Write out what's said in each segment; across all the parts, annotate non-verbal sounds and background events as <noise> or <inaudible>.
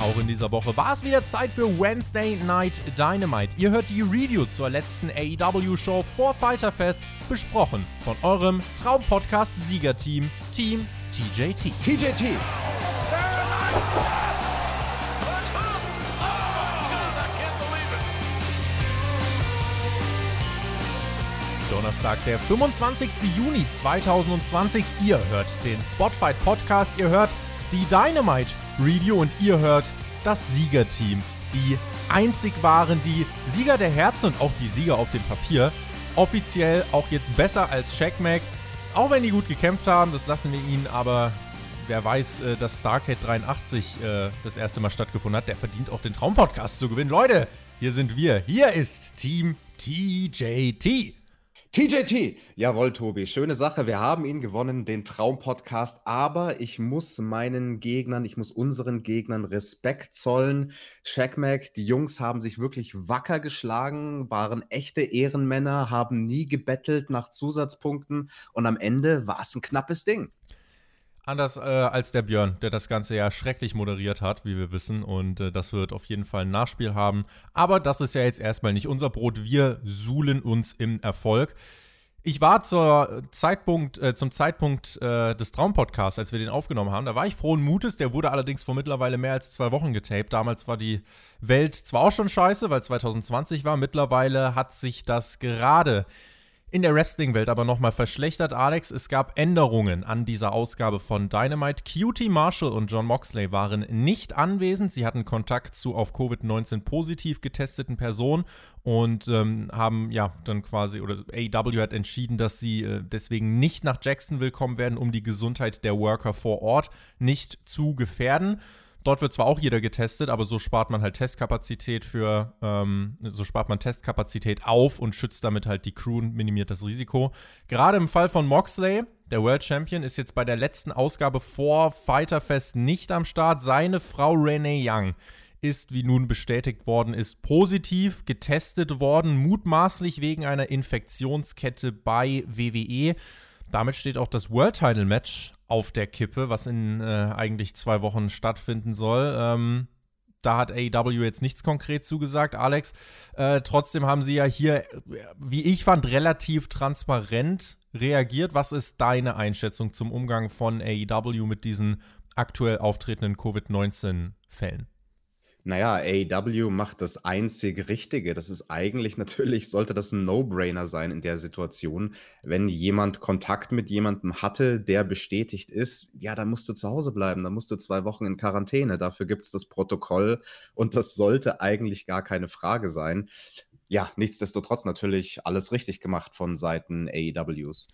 Auch in dieser Woche war es wieder Zeit für Wednesday Night Dynamite. Ihr hört die Review zur letzten AEW-Show vor Fighter Fest, besprochen von eurem Traumpodcast-Siegerteam, Team TJT. TJT. Donnerstag, der 25. Juni 2020. Ihr hört den Spotfight Podcast, ihr hört die Dynamite Review und ihr hört das Siegerteam. Die einzig waren die Sieger der Herzen und auch die Sieger auf dem Papier. Offiziell auch jetzt besser als Checkmack. Auch wenn die gut gekämpft haben, das lassen wir ihnen, aber wer weiß, äh, dass Starcade 83 äh, das erste Mal stattgefunden hat, der verdient auch den Traumpodcast zu gewinnen. Leute, hier sind wir. Hier ist Team TJT. TJT, jawohl, Tobi, schöne Sache. Wir haben ihn gewonnen, den Traumpodcast. Aber ich muss meinen Gegnern, ich muss unseren Gegnern Respekt zollen. Shackmack, die Jungs haben sich wirklich wacker geschlagen, waren echte Ehrenmänner, haben nie gebettelt nach Zusatzpunkten und am Ende war es ein knappes Ding. Anders äh, als der Björn, der das Ganze ja schrecklich moderiert hat, wie wir wissen. Und äh, das wird auf jeden Fall ein Nachspiel haben. Aber das ist ja jetzt erstmal nicht unser Brot. Wir suhlen uns im Erfolg. Ich war zur Zeitpunkt, äh, zum Zeitpunkt äh, des Traumpodcasts, als wir den aufgenommen haben, da war ich frohen Mutes. Der wurde allerdings vor mittlerweile mehr als zwei Wochen getaped. Damals war die Welt zwar auch schon scheiße, weil 2020 war. Mittlerweile hat sich das gerade in der Wrestling-Welt aber nochmal verschlechtert, Alex. Es gab Änderungen an dieser Ausgabe von Dynamite. Cutie Marshall und John Moxley waren nicht anwesend. Sie hatten Kontakt zu auf Covid-19 positiv getesteten Personen und ähm, haben ja dann quasi, oder AEW hat entschieden, dass sie äh, deswegen nicht nach Jacksonville kommen werden, um die Gesundheit der Worker vor Ort nicht zu gefährden. Dort wird zwar auch jeder getestet, aber so spart man halt Testkapazität für, ähm, so spart man Testkapazität auf und schützt damit halt die Crew und minimiert das Risiko. Gerade im Fall von Moxley, der World Champion, ist jetzt bei der letzten Ausgabe vor Fighterfest nicht am Start. Seine Frau Renee Young ist, wie nun bestätigt worden ist, positiv getestet worden, mutmaßlich wegen einer Infektionskette bei WWE. Damit steht auch das World Title Match auf der Kippe, was in äh, eigentlich zwei Wochen stattfinden soll. Ähm, da hat AEW jetzt nichts konkret zugesagt, Alex. Äh, trotzdem haben sie ja hier, wie ich fand, relativ transparent reagiert. Was ist deine Einschätzung zum Umgang von AEW mit diesen aktuell auftretenden Covid-19-Fällen? Naja, AEW macht das einzig Richtige. Das ist eigentlich <laughs> natürlich, sollte das ein No-Brainer sein in der Situation. Wenn jemand Kontakt mit jemandem hatte, der bestätigt ist, ja, dann musst du zu Hause bleiben, dann musst du zwei Wochen in Quarantäne. Dafür gibt es das Protokoll und das sollte eigentlich gar keine Frage sein. Ja, nichtsdestotrotz natürlich alles richtig gemacht von Seiten AEWs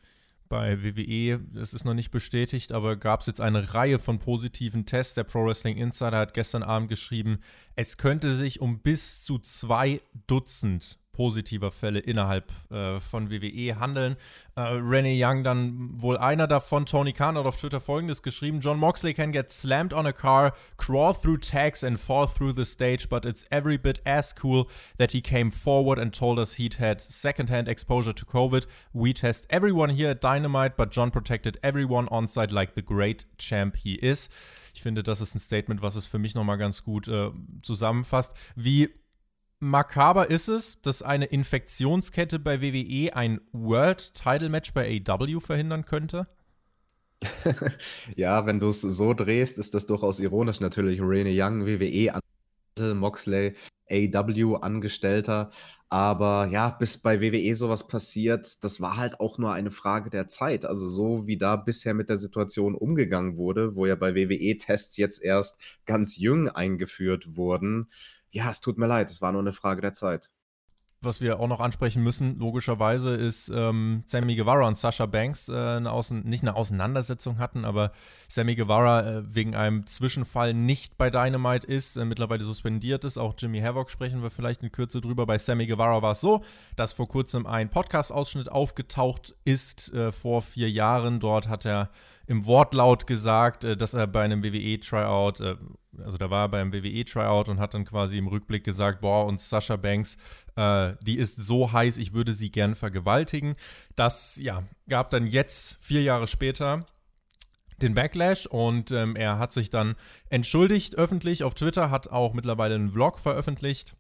bei WWE, das ist noch nicht bestätigt, aber gab es jetzt eine Reihe von positiven Tests. Der Pro Wrestling Insider hat gestern Abend geschrieben, es könnte sich um bis zu zwei Dutzend positiver Fälle innerhalb äh, von WWE handeln. Äh, Renee Young dann wohl einer davon. Tony Khan hat auf Twitter folgendes geschrieben: John Moxley can get slammed on a car, crawl through tags and fall through the stage, but it's every bit as cool that he came forward and told us he'd had secondhand exposure to COVID. We test everyone here at Dynamite, but John protected everyone on site like the great champ he is. Ich finde, das ist ein Statement, was es für mich nochmal ganz gut äh, zusammenfasst. Wie makaber ist es, dass eine Infektionskette bei WWE ein World Title Match bei AW verhindern könnte? <laughs> ja, wenn du es so drehst, ist das durchaus ironisch natürlich. Rene Young, WWE, Moxley, AW Angestellter. Aber ja, bis bei WWE sowas passiert, das war halt auch nur eine Frage der Zeit. Also so wie da bisher mit der Situation umgegangen wurde, wo ja bei WWE Tests jetzt erst ganz jung eingeführt wurden, ja, es tut mir leid, es war nur eine Frage der Zeit. Was wir auch noch ansprechen müssen, logischerweise, ist ähm, Sammy Guevara und Sasha Banks äh, eine Außen nicht eine Auseinandersetzung hatten, aber Sammy Guevara äh, wegen einem Zwischenfall nicht bei Dynamite ist, äh, mittlerweile suspendiert ist. Auch Jimmy Havoc sprechen wir vielleicht in Kürze drüber. Bei Sammy Guevara war es so, dass vor kurzem ein Podcast-Ausschnitt aufgetaucht ist, äh, vor vier Jahren. Dort hat er im Wortlaut gesagt, äh, dass er bei einem WWE-Tryout, äh, also da war er beim WWE-Tryout und hat dann quasi im Rückblick gesagt, boah, und Sasha Banks, äh, die ist so heiß, ich würde sie gern vergewaltigen. Das, ja, gab dann jetzt, vier Jahre später, den Backlash und ähm, er hat sich dann entschuldigt öffentlich auf Twitter, hat auch mittlerweile einen Vlog veröffentlicht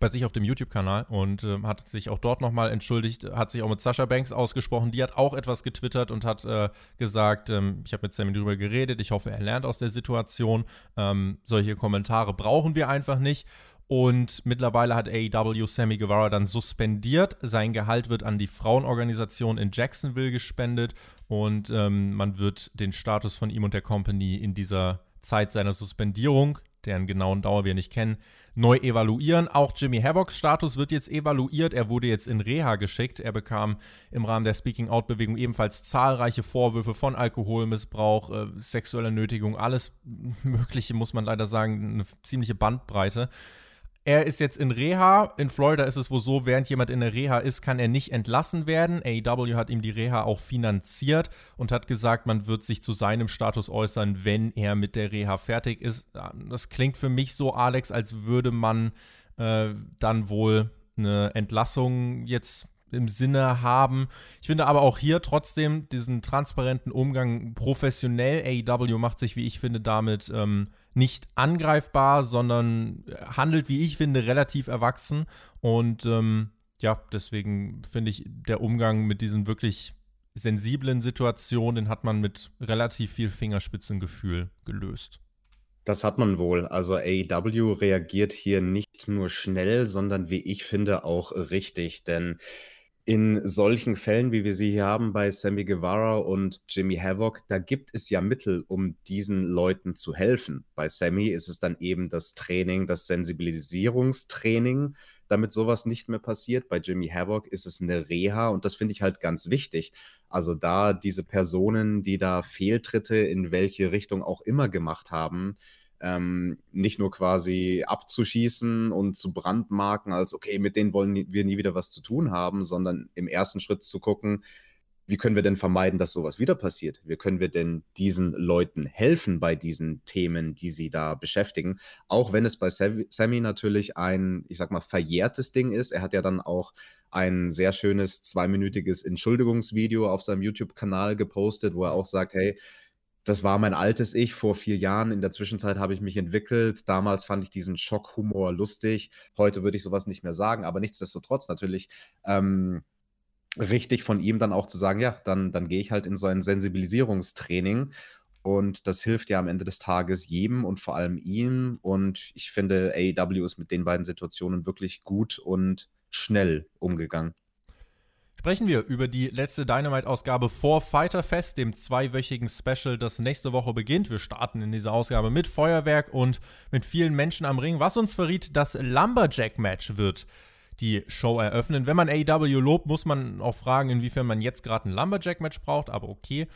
bei sich auf dem YouTube-Kanal und äh, hat sich auch dort nochmal entschuldigt, hat sich auch mit Sascha Banks ausgesprochen. Die hat auch etwas getwittert und hat äh, gesagt, ähm, ich habe mit Sammy darüber geredet, ich hoffe, er lernt aus der Situation. Ähm, solche Kommentare brauchen wir einfach nicht. Und mittlerweile hat AEW Sammy Guevara dann suspendiert. Sein Gehalt wird an die Frauenorganisation in Jacksonville gespendet und ähm, man wird den Status von ihm und der Company in dieser Zeit seiner Suspendierung, deren genauen Dauer wir nicht kennen, neu evaluieren. Auch Jimmy Havocks Status wird jetzt evaluiert. Er wurde jetzt in Reha geschickt. Er bekam im Rahmen der Speaking-Out-Bewegung ebenfalls zahlreiche Vorwürfe von Alkoholmissbrauch, äh, sexueller Nötigung, alles Mögliche, muss man leider sagen, eine ziemliche Bandbreite. Er ist jetzt in Reha. In Florida ist es wohl so, während jemand in der Reha ist, kann er nicht entlassen werden. AEW hat ihm die Reha auch finanziert und hat gesagt, man wird sich zu seinem Status äußern, wenn er mit der Reha fertig ist. Das klingt für mich so, Alex, als würde man äh, dann wohl eine Entlassung jetzt im Sinne haben. Ich finde aber auch hier trotzdem diesen transparenten Umgang professionell. AEW macht sich, wie ich finde, damit ähm, nicht angreifbar, sondern handelt, wie ich finde, relativ erwachsen. Und ähm, ja, deswegen finde ich, der Umgang mit diesen wirklich sensiblen Situationen, den hat man mit relativ viel Fingerspitzengefühl gelöst. Das hat man wohl. Also AEW reagiert hier nicht nur schnell, sondern wie ich finde auch richtig. Denn in solchen Fällen, wie wir sie hier haben bei Sammy Guevara und Jimmy Havoc, da gibt es ja Mittel, um diesen Leuten zu helfen. Bei Sammy ist es dann eben das Training, das Sensibilisierungstraining, damit sowas nicht mehr passiert. Bei Jimmy Havoc ist es eine Reha und das finde ich halt ganz wichtig. Also da diese Personen, die da Fehltritte in welche Richtung auch immer gemacht haben, ähm, nicht nur quasi abzuschießen und zu brandmarken, als okay, mit denen wollen wir nie wieder was zu tun haben, sondern im ersten Schritt zu gucken, wie können wir denn vermeiden, dass sowas wieder passiert? Wie können wir denn diesen Leuten helfen bei diesen Themen, die sie da beschäftigen? Auch wenn es bei Sammy natürlich ein, ich sag mal, verjährtes Ding ist. Er hat ja dann auch ein sehr schönes zweiminütiges Entschuldigungsvideo auf seinem YouTube-Kanal gepostet, wo er auch sagt, hey, das war mein altes Ich vor vier Jahren. In der Zwischenzeit habe ich mich entwickelt. Damals fand ich diesen Schockhumor lustig. Heute würde ich sowas nicht mehr sagen, aber nichtsdestotrotz natürlich ähm, richtig von ihm dann auch zu sagen, ja, dann, dann gehe ich halt in so ein Sensibilisierungstraining. Und das hilft ja am Ende des Tages jedem und vor allem ihm. Und ich finde, AEW ist mit den beiden Situationen wirklich gut und schnell umgegangen sprechen wir über die letzte Dynamite-Ausgabe vor Fighter Fest, dem zweiwöchigen Special, das nächste Woche beginnt. Wir starten in dieser Ausgabe mit Feuerwerk und mit vielen Menschen am Ring, was uns verriet, das Lumberjack-Match wird die Show eröffnen. Wenn man AEW lobt, muss man auch fragen, inwiefern man jetzt gerade ein Lumberjack-Match braucht, aber okay.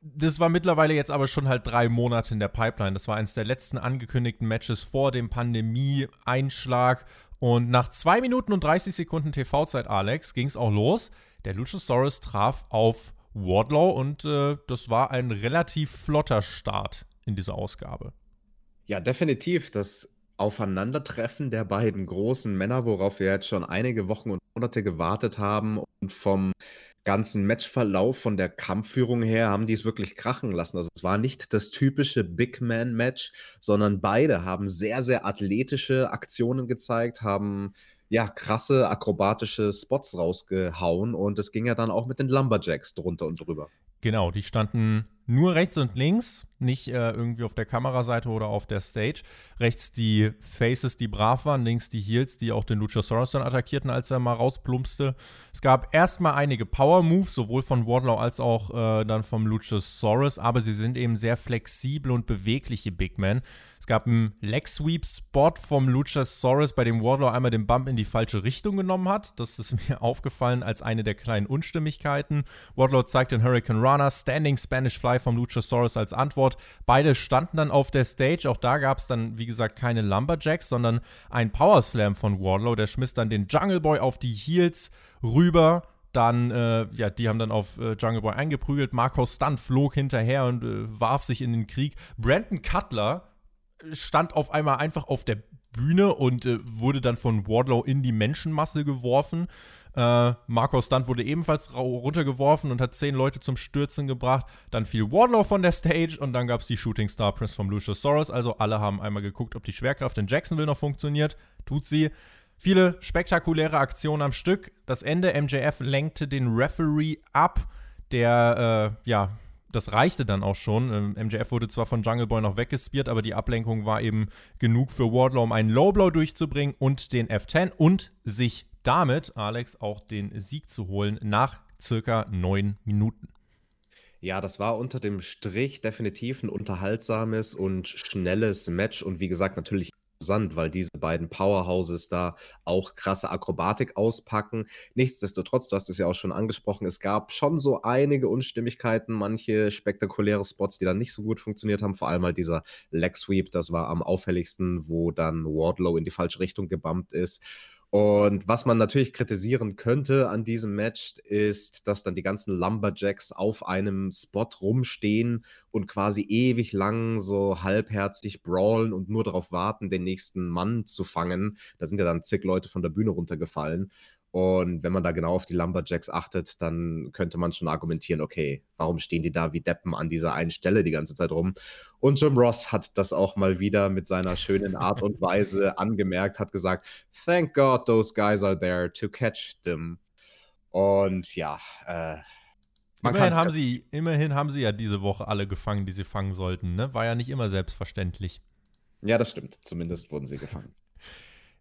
Das war mittlerweile jetzt aber schon halt drei Monate in der Pipeline. Das war eines der letzten angekündigten Matches vor dem Pandemie-Einschlag. Und nach 2 Minuten und 30 Sekunden TV-Zeit, Alex, ging es auch los. Der Luchasaurus traf auf Wardlow und äh, das war ein relativ flotter Start in dieser Ausgabe. Ja, definitiv. Das Aufeinandertreffen der beiden großen Männer, worauf wir jetzt schon einige Wochen und Monate gewartet haben und vom ganzen Matchverlauf, von der Kampfführung her, haben die es wirklich krachen lassen. Also es war nicht das typische Big Man-Match, sondern beide haben sehr, sehr athletische Aktionen gezeigt, haben ja, krasse akrobatische Spots rausgehauen und es ging ja dann auch mit den Lumberjacks drunter und drüber. Genau, die standen nur rechts und links, nicht äh, irgendwie auf der Kameraseite oder auf der Stage. Rechts die Faces, die brav waren, links die Heels, die auch den Luchasaurus dann attackierten, als er mal rausplumpste. Es gab erstmal einige Power-Moves, sowohl von Wardlow als auch äh, dann vom Luchasaurus, aber sie sind eben sehr flexibel und bewegliche Big Men. Es gab einen Leg-Sweep-Spot vom Luchasaurus, bei dem Wardlow einmal den Bump in die falsche Richtung genommen hat. Das ist mir <laughs> aufgefallen als eine der kleinen Unstimmigkeiten. Wardlow zeigt den Hurricane Runner, Standing Spanish Fly vom Luchasaurus als Antwort. Beide standen dann auf der Stage. Auch da gab es dann, wie gesagt, keine Lumberjacks, sondern ein Power Slam von Wardlow. Der schmiss dann den Jungle Boy auf die Heels rüber dann, äh, ja, die haben dann auf äh, Jungle Boy eingeprügelt. Marco Stunt flog hinterher und äh, warf sich in den Krieg. Brandon Cutler stand auf einmal einfach auf der Bühne und äh, wurde dann von Wardlow in die Menschenmasse geworfen. Äh, Marco Stunt wurde ebenfalls runtergeworfen und hat zehn Leute zum Stürzen gebracht. Dann fiel Wardlow von der Stage und dann gab es die Shooting Star Press von Lucius Soros. Also alle haben einmal geguckt, ob die Schwerkraft in Jacksonville noch funktioniert. Tut sie. Viele spektakuläre Aktionen am Stück. Das Ende, MJF lenkte den Referee ab, der, äh, ja, das reichte dann auch schon. MJF ähm, wurde zwar von Jungle Boy noch weggespiert, aber die Ablenkung war eben genug für Wardlow, um einen Lowblow durchzubringen und den F10 und sich damit, Alex, auch den Sieg zu holen nach circa neun Minuten. Ja, das war unter dem Strich definitiv ein unterhaltsames und schnelles Match und wie gesagt, natürlich interessant, weil diese beiden Powerhouses da auch krasse Akrobatik auspacken. Nichtsdestotrotz, du hast es ja auch schon angesprochen, es gab schon so einige Unstimmigkeiten, manche spektakuläre Spots, die dann nicht so gut funktioniert haben. Vor allem halt dieser Leg Sweep, das war am auffälligsten, wo dann Wardlow in die falsche Richtung gebumpt ist. Und was man natürlich kritisieren könnte an diesem Match, ist, dass dann die ganzen Lumberjacks auf einem Spot rumstehen und quasi ewig lang so halbherzig brawlen und nur darauf warten, den nächsten Mann zu fangen. Da sind ja dann zig Leute von der Bühne runtergefallen. Und wenn man da genau auf die Lumberjacks achtet, dann könnte man schon argumentieren, okay, warum stehen die da wie Deppen an dieser einen Stelle die ganze Zeit rum? Und Jim Ross hat das auch mal wieder mit seiner schönen Art und Weise <laughs> angemerkt, hat gesagt, thank God those guys are there to catch them. Und ja, äh, immerhin haben, sie, immerhin haben sie ja diese Woche alle gefangen, die sie fangen sollten. Ne? War ja nicht immer selbstverständlich. Ja, das stimmt. Zumindest wurden sie gefangen.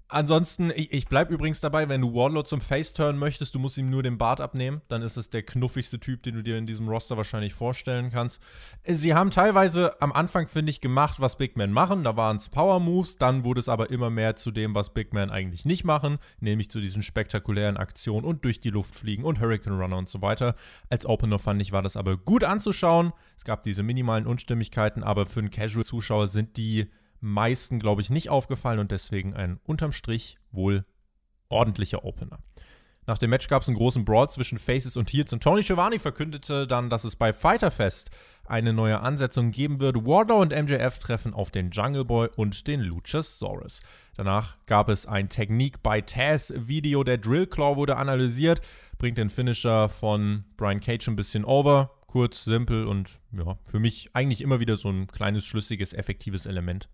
Ansonsten, ich, ich bleib übrigens dabei, wenn du Wardlow zum Face turn möchtest, du musst ihm nur den Bart abnehmen. Dann ist es der knuffigste Typ, den du dir in diesem Roster wahrscheinlich vorstellen kannst. Sie haben teilweise am Anfang, finde ich, gemacht, was Big Men machen. Da waren es Power Moves, dann wurde es aber immer mehr zu dem, was Big Men eigentlich nicht machen, nämlich zu diesen spektakulären Aktionen und durch die Luft fliegen und Hurricane Runner und so weiter. Als Opener fand ich, war das aber gut anzuschauen. Es gab diese minimalen Unstimmigkeiten, aber für einen Casual-Zuschauer sind die meisten, glaube ich, nicht aufgefallen und deswegen ein unterm Strich wohl ordentlicher Opener. Nach dem Match gab es einen großen Brawl zwischen Faces und Heels und Tony Schiavone verkündete dann, dass es bei Fighter Fest eine neue Ansetzung geben würde. Wardlow und MJF treffen auf den Jungle Boy und den Luchasaurus. Danach gab es ein Technique by Taz Video. Der Drill Claw wurde analysiert, bringt den Finisher von Brian Cage ein bisschen over. Kurz, simpel und ja, für mich eigentlich immer wieder so ein kleines, schlüssiges, effektives Element.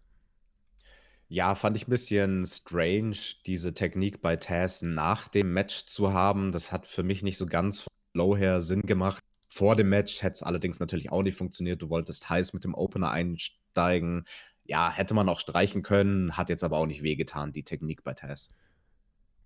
Ja, fand ich ein bisschen strange, diese Technik bei Taz nach dem Match zu haben. Das hat für mich nicht so ganz vom Flow her Sinn gemacht. Vor dem Match hätte es allerdings natürlich auch nicht funktioniert. Du wolltest heiß mit dem Opener einsteigen. Ja, hätte man auch streichen können, hat jetzt aber auch nicht wehgetan, die Technik bei Taz.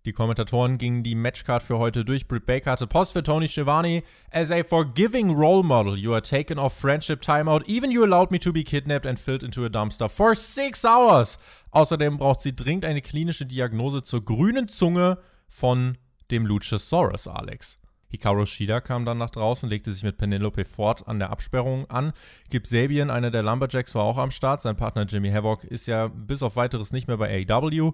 Die Kommentatoren gingen die Matchcard für heute durch. Britt Baker hatte Post für Tony Schiavone. As a forgiving role model, you are taken off friendship timeout. Even you allowed me to be kidnapped and filled into a dumpster for six hours. Außerdem braucht sie dringend eine klinische Diagnose zur grünen Zunge von dem Luchasaurus, Alex. Hikaru Shida kam dann nach draußen, legte sich mit Penelope Ford an der Absperrung an. Gib Sabian, einer der Lumberjacks, war auch am Start. Sein Partner Jimmy Havoc ist ja bis auf weiteres nicht mehr bei AEW.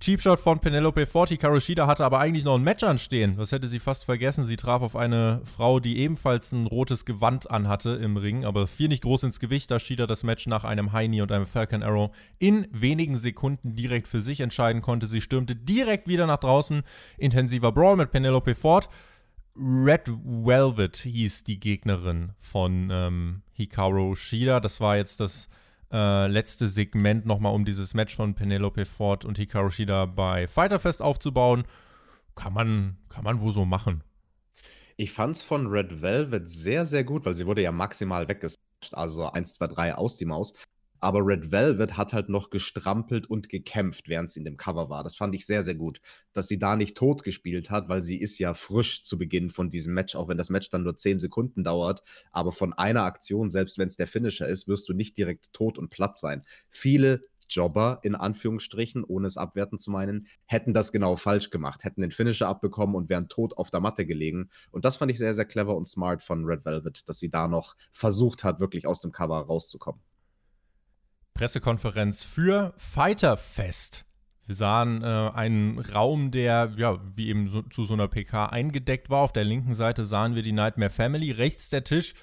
Cheapshot von Penelope Forti. Karushida hatte aber eigentlich noch ein Match anstehen. Das hätte sie fast vergessen. Sie traf auf eine Frau, die ebenfalls ein rotes Gewand anhatte im Ring, aber fiel nicht groß ins Gewicht. Da Shida das Match nach einem High Knee und einem Falcon Arrow in wenigen Sekunden direkt für sich entscheiden konnte. Sie stürmte direkt wieder nach draußen. Intensiver Brawl mit Penelope Ford. Red Velvet hieß die Gegnerin von ähm, Hikaru Shida. Das war jetzt das äh, letzte Segment nochmal, um dieses Match von Penelope Ford und Hikaru Shida bei Fighter Fest aufzubauen. Kann man, kann man wohl so machen. Ich fand's von Red Velvet sehr, sehr gut, weil sie wurde ja maximal weggesagt. Also 1, 2, 3 aus die Maus. Aber Red Velvet hat halt noch gestrampelt und gekämpft, während sie in dem Cover war. Das fand ich sehr, sehr gut. Dass sie da nicht tot gespielt hat, weil sie ist ja frisch zu Beginn von diesem Match, auch wenn das Match dann nur 10 Sekunden dauert. Aber von einer Aktion, selbst wenn es der Finisher ist, wirst du nicht direkt tot und platt sein. Viele Jobber, in Anführungsstrichen, ohne es abwerten zu meinen, hätten das genau falsch gemacht, hätten den Finisher abbekommen und wären tot auf der Matte gelegen. Und das fand ich sehr, sehr clever und smart von Red Velvet, dass sie da noch versucht hat, wirklich aus dem Cover rauszukommen. Pressekonferenz für Fighterfest. Wir sahen äh, einen Raum, der, ja, wie eben so, zu so einer PK eingedeckt war. Auf der linken Seite sahen wir die Nightmare Family. Rechts der Tisch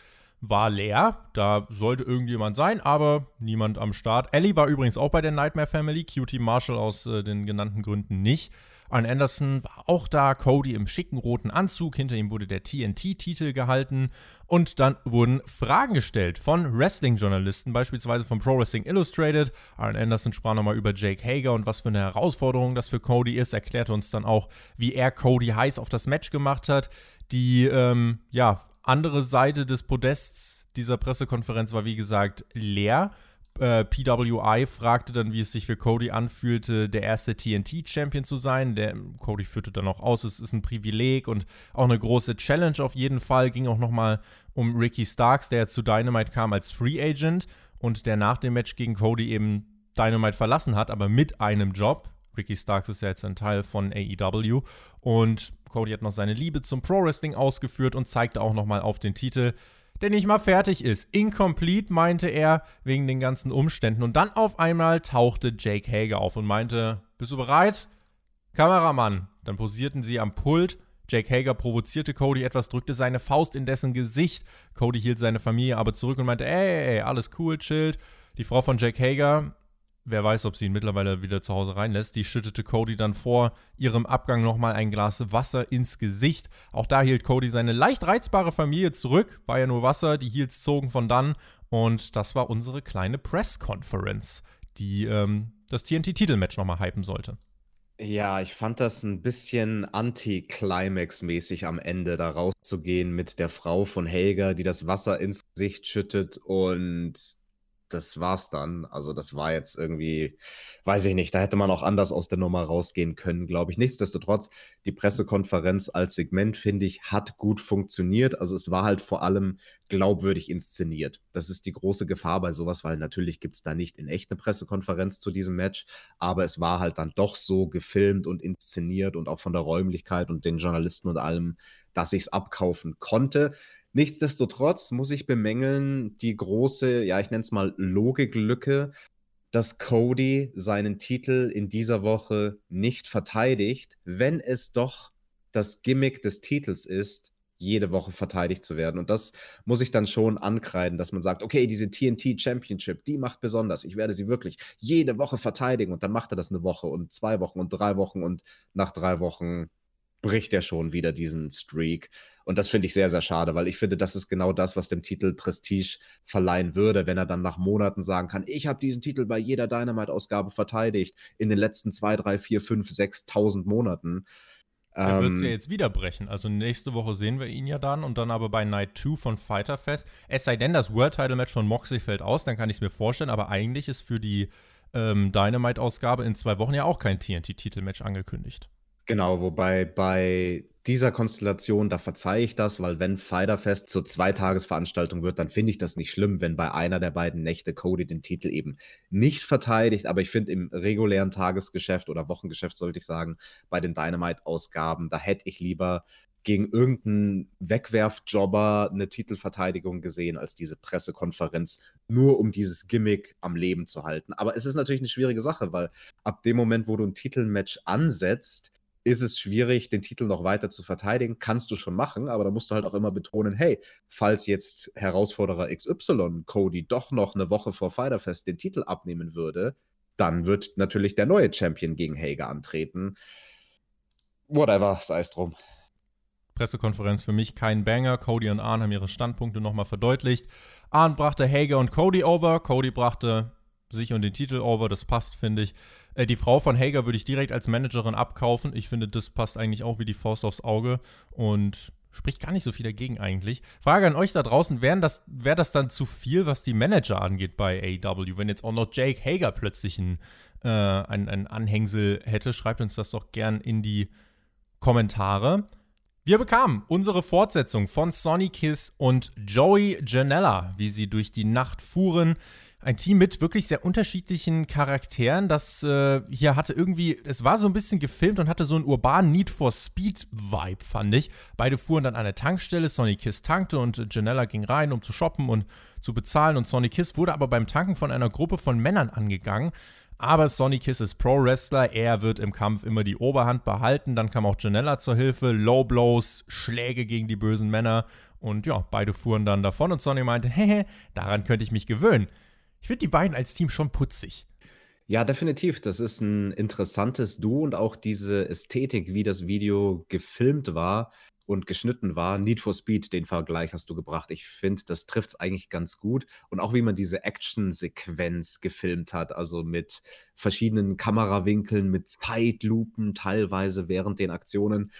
war leer. Da sollte irgendjemand sein, aber niemand am Start. Ellie war übrigens auch bei der Nightmare Family. Cutie Marshall aus äh, den genannten Gründen nicht. Arn Anderson war auch da, Cody im schicken roten Anzug, hinter ihm wurde der TNT-Titel gehalten und dann wurden Fragen gestellt von Wrestling-Journalisten, beispielsweise von Pro Wrestling Illustrated. Arn Anderson sprach nochmal über Jake Hager und was für eine Herausforderung das für Cody ist, erklärte uns dann auch, wie er Cody heiß auf das Match gemacht hat. Die, ähm, ja, andere Seite des Podests dieser Pressekonferenz war, wie gesagt, leer. Äh, PWI fragte dann, wie es sich für Cody anfühlte, der erste TNT-Champion zu sein. Der, Cody führte dann auch aus, es ist ein Privileg und auch eine große Challenge auf jeden Fall. Ging auch nochmal um Ricky Starks, der zu Dynamite kam als Free Agent und der nach dem Match gegen Cody eben Dynamite verlassen hat, aber mit einem Job. Ricky Starks ist ja jetzt ein Teil von AEW und Cody hat noch seine Liebe zum Pro Wrestling ausgeführt und zeigte auch nochmal auf den Titel der nicht mal fertig ist. Incomplete, meinte er, wegen den ganzen Umständen. Und dann auf einmal tauchte Jake Hager auf und meinte, bist du bereit? Kameramann. Dann posierten sie am Pult. Jake Hager provozierte Cody etwas, drückte seine Faust in dessen Gesicht. Cody hielt seine Familie aber zurück und meinte, ey, ey, alles cool, chillt. Die Frau von Jake Hager wer weiß, ob sie ihn mittlerweile wieder zu Hause reinlässt. Die schüttete Cody dann vor ihrem Abgang nochmal ein Glas Wasser ins Gesicht. Auch da hielt Cody seine leicht reizbare Familie zurück. War ja nur Wasser, die Heels zogen von dann. Und das war unsere kleine Press-Conference, die ähm, das TNT-Titelmatch nochmal hypen sollte. Ja, ich fand das ein bisschen Anti-Climax-mäßig am Ende, da rauszugehen mit der Frau von Helga, die das Wasser ins Gesicht schüttet und das war's dann. Also das war jetzt irgendwie, weiß ich nicht, da hätte man auch anders aus der Nummer rausgehen können, glaube ich. Nichtsdestotrotz, die Pressekonferenz als Segment, finde ich, hat gut funktioniert. Also es war halt vor allem glaubwürdig inszeniert. Das ist die große Gefahr bei sowas, weil natürlich gibt es da nicht in echt eine Pressekonferenz zu diesem Match, aber es war halt dann doch so gefilmt und inszeniert und auch von der Räumlichkeit und den Journalisten und allem, dass ich es abkaufen konnte. Nichtsdestotrotz muss ich bemängeln die große, ja, ich nenne es mal Logiklücke, dass Cody seinen Titel in dieser Woche nicht verteidigt, wenn es doch das Gimmick des Titels ist, jede Woche verteidigt zu werden. Und das muss ich dann schon ankreiden, dass man sagt, okay, diese TNT Championship, die macht besonders. Ich werde sie wirklich jede Woche verteidigen. Und dann macht er das eine Woche und zwei Wochen und drei Wochen und nach drei Wochen bricht er schon wieder diesen Streak. Und das finde ich sehr, sehr schade, weil ich finde, das ist genau das, was dem Titel Prestige verleihen würde, wenn er dann nach Monaten sagen kann, ich habe diesen Titel bei jeder Dynamite-Ausgabe verteidigt in den letzten zwei, drei, vier, fünf, sechstausend Monaten. Er wird es ja ähm, jetzt wieder brechen. Also nächste Woche sehen wir ihn ja dann und dann aber bei Night 2 von Fighter Fest. Es sei denn, das World Title Match von Moxley fällt aus, dann kann ich es mir vorstellen, aber eigentlich ist für die ähm, Dynamite-Ausgabe in zwei Wochen ja auch kein TNT-Titelmatch angekündigt. Genau, wobei bei dieser Konstellation, da verzeihe ich das, weil wenn Fighterfest zur Zweitagesveranstaltung wird, dann finde ich das nicht schlimm, wenn bei einer der beiden Nächte Cody den Titel eben nicht verteidigt. Aber ich finde im regulären Tagesgeschäft oder Wochengeschäft, sollte ich sagen, bei den Dynamite-Ausgaben, da hätte ich lieber gegen irgendeinen Wegwerfjobber eine Titelverteidigung gesehen als diese Pressekonferenz, nur um dieses Gimmick am Leben zu halten. Aber es ist natürlich eine schwierige Sache, weil ab dem Moment, wo du ein Titelmatch ansetzt, ist es schwierig, den Titel noch weiter zu verteidigen. Kannst du schon machen, aber da musst du halt auch immer betonen, hey, falls jetzt Herausforderer XY Cody doch noch eine Woche vor Fighterfest den Titel abnehmen würde, dann wird natürlich der neue Champion gegen Hager antreten. Whatever, sei es drum. Pressekonferenz für mich kein Banger. Cody und Arn haben ihre Standpunkte nochmal verdeutlicht. Arn brachte Hager und Cody over. Cody brachte sich und den Titel over. Das passt, finde ich. Äh, die Frau von Hager würde ich direkt als Managerin abkaufen. Ich finde, das passt eigentlich auch wie die Faust aufs Auge und spricht gar nicht so viel dagegen eigentlich. Frage an euch da draußen, wäre das, wär das dann zu viel, was die Manager angeht bei AW, wenn jetzt auch noch Jake Hager plötzlich ein, äh, ein, ein Anhängsel hätte? Schreibt uns das doch gern in die Kommentare. Wir bekamen unsere Fortsetzung von Sonny Kiss und Joey Janella, wie sie durch die Nacht fuhren ein Team mit wirklich sehr unterschiedlichen Charakteren. Das äh, hier hatte irgendwie, es war so ein bisschen gefilmt und hatte so einen urbanen Need for Speed-Vibe, fand ich. Beide fuhren dann an der Tankstelle, Sonny Kiss tankte und Janella ging rein, um zu shoppen und zu bezahlen. Und Sonny Kiss wurde aber beim Tanken von einer Gruppe von Männern angegangen. Aber Sonny Kiss ist Pro-Wrestler, er wird im Kampf immer die Oberhand behalten. Dann kam auch Janella zur Hilfe, Low Blows, Schläge gegen die bösen Männer. Und ja, beide fuhren dann davon und Sonny meinte, <laughs> hehe, daran könnte ich mich gewöhnen. Ich finde die beiden als Team schon putzig. Ja, definitiv. Das ist 'n interessantes Duo und auch diese Ästhetik, wie das Video gefilmt war und geschnitten war. Need for Speed, den Vergleich hast du gebracht. Ich finde, das trifft's eigentlich ganz gut und auch wie man diese Actionsequenz gefilmt hat, also mit verschiedenen Kamerawinkeln, mit Zeitlupen teilweise während den Aktionen.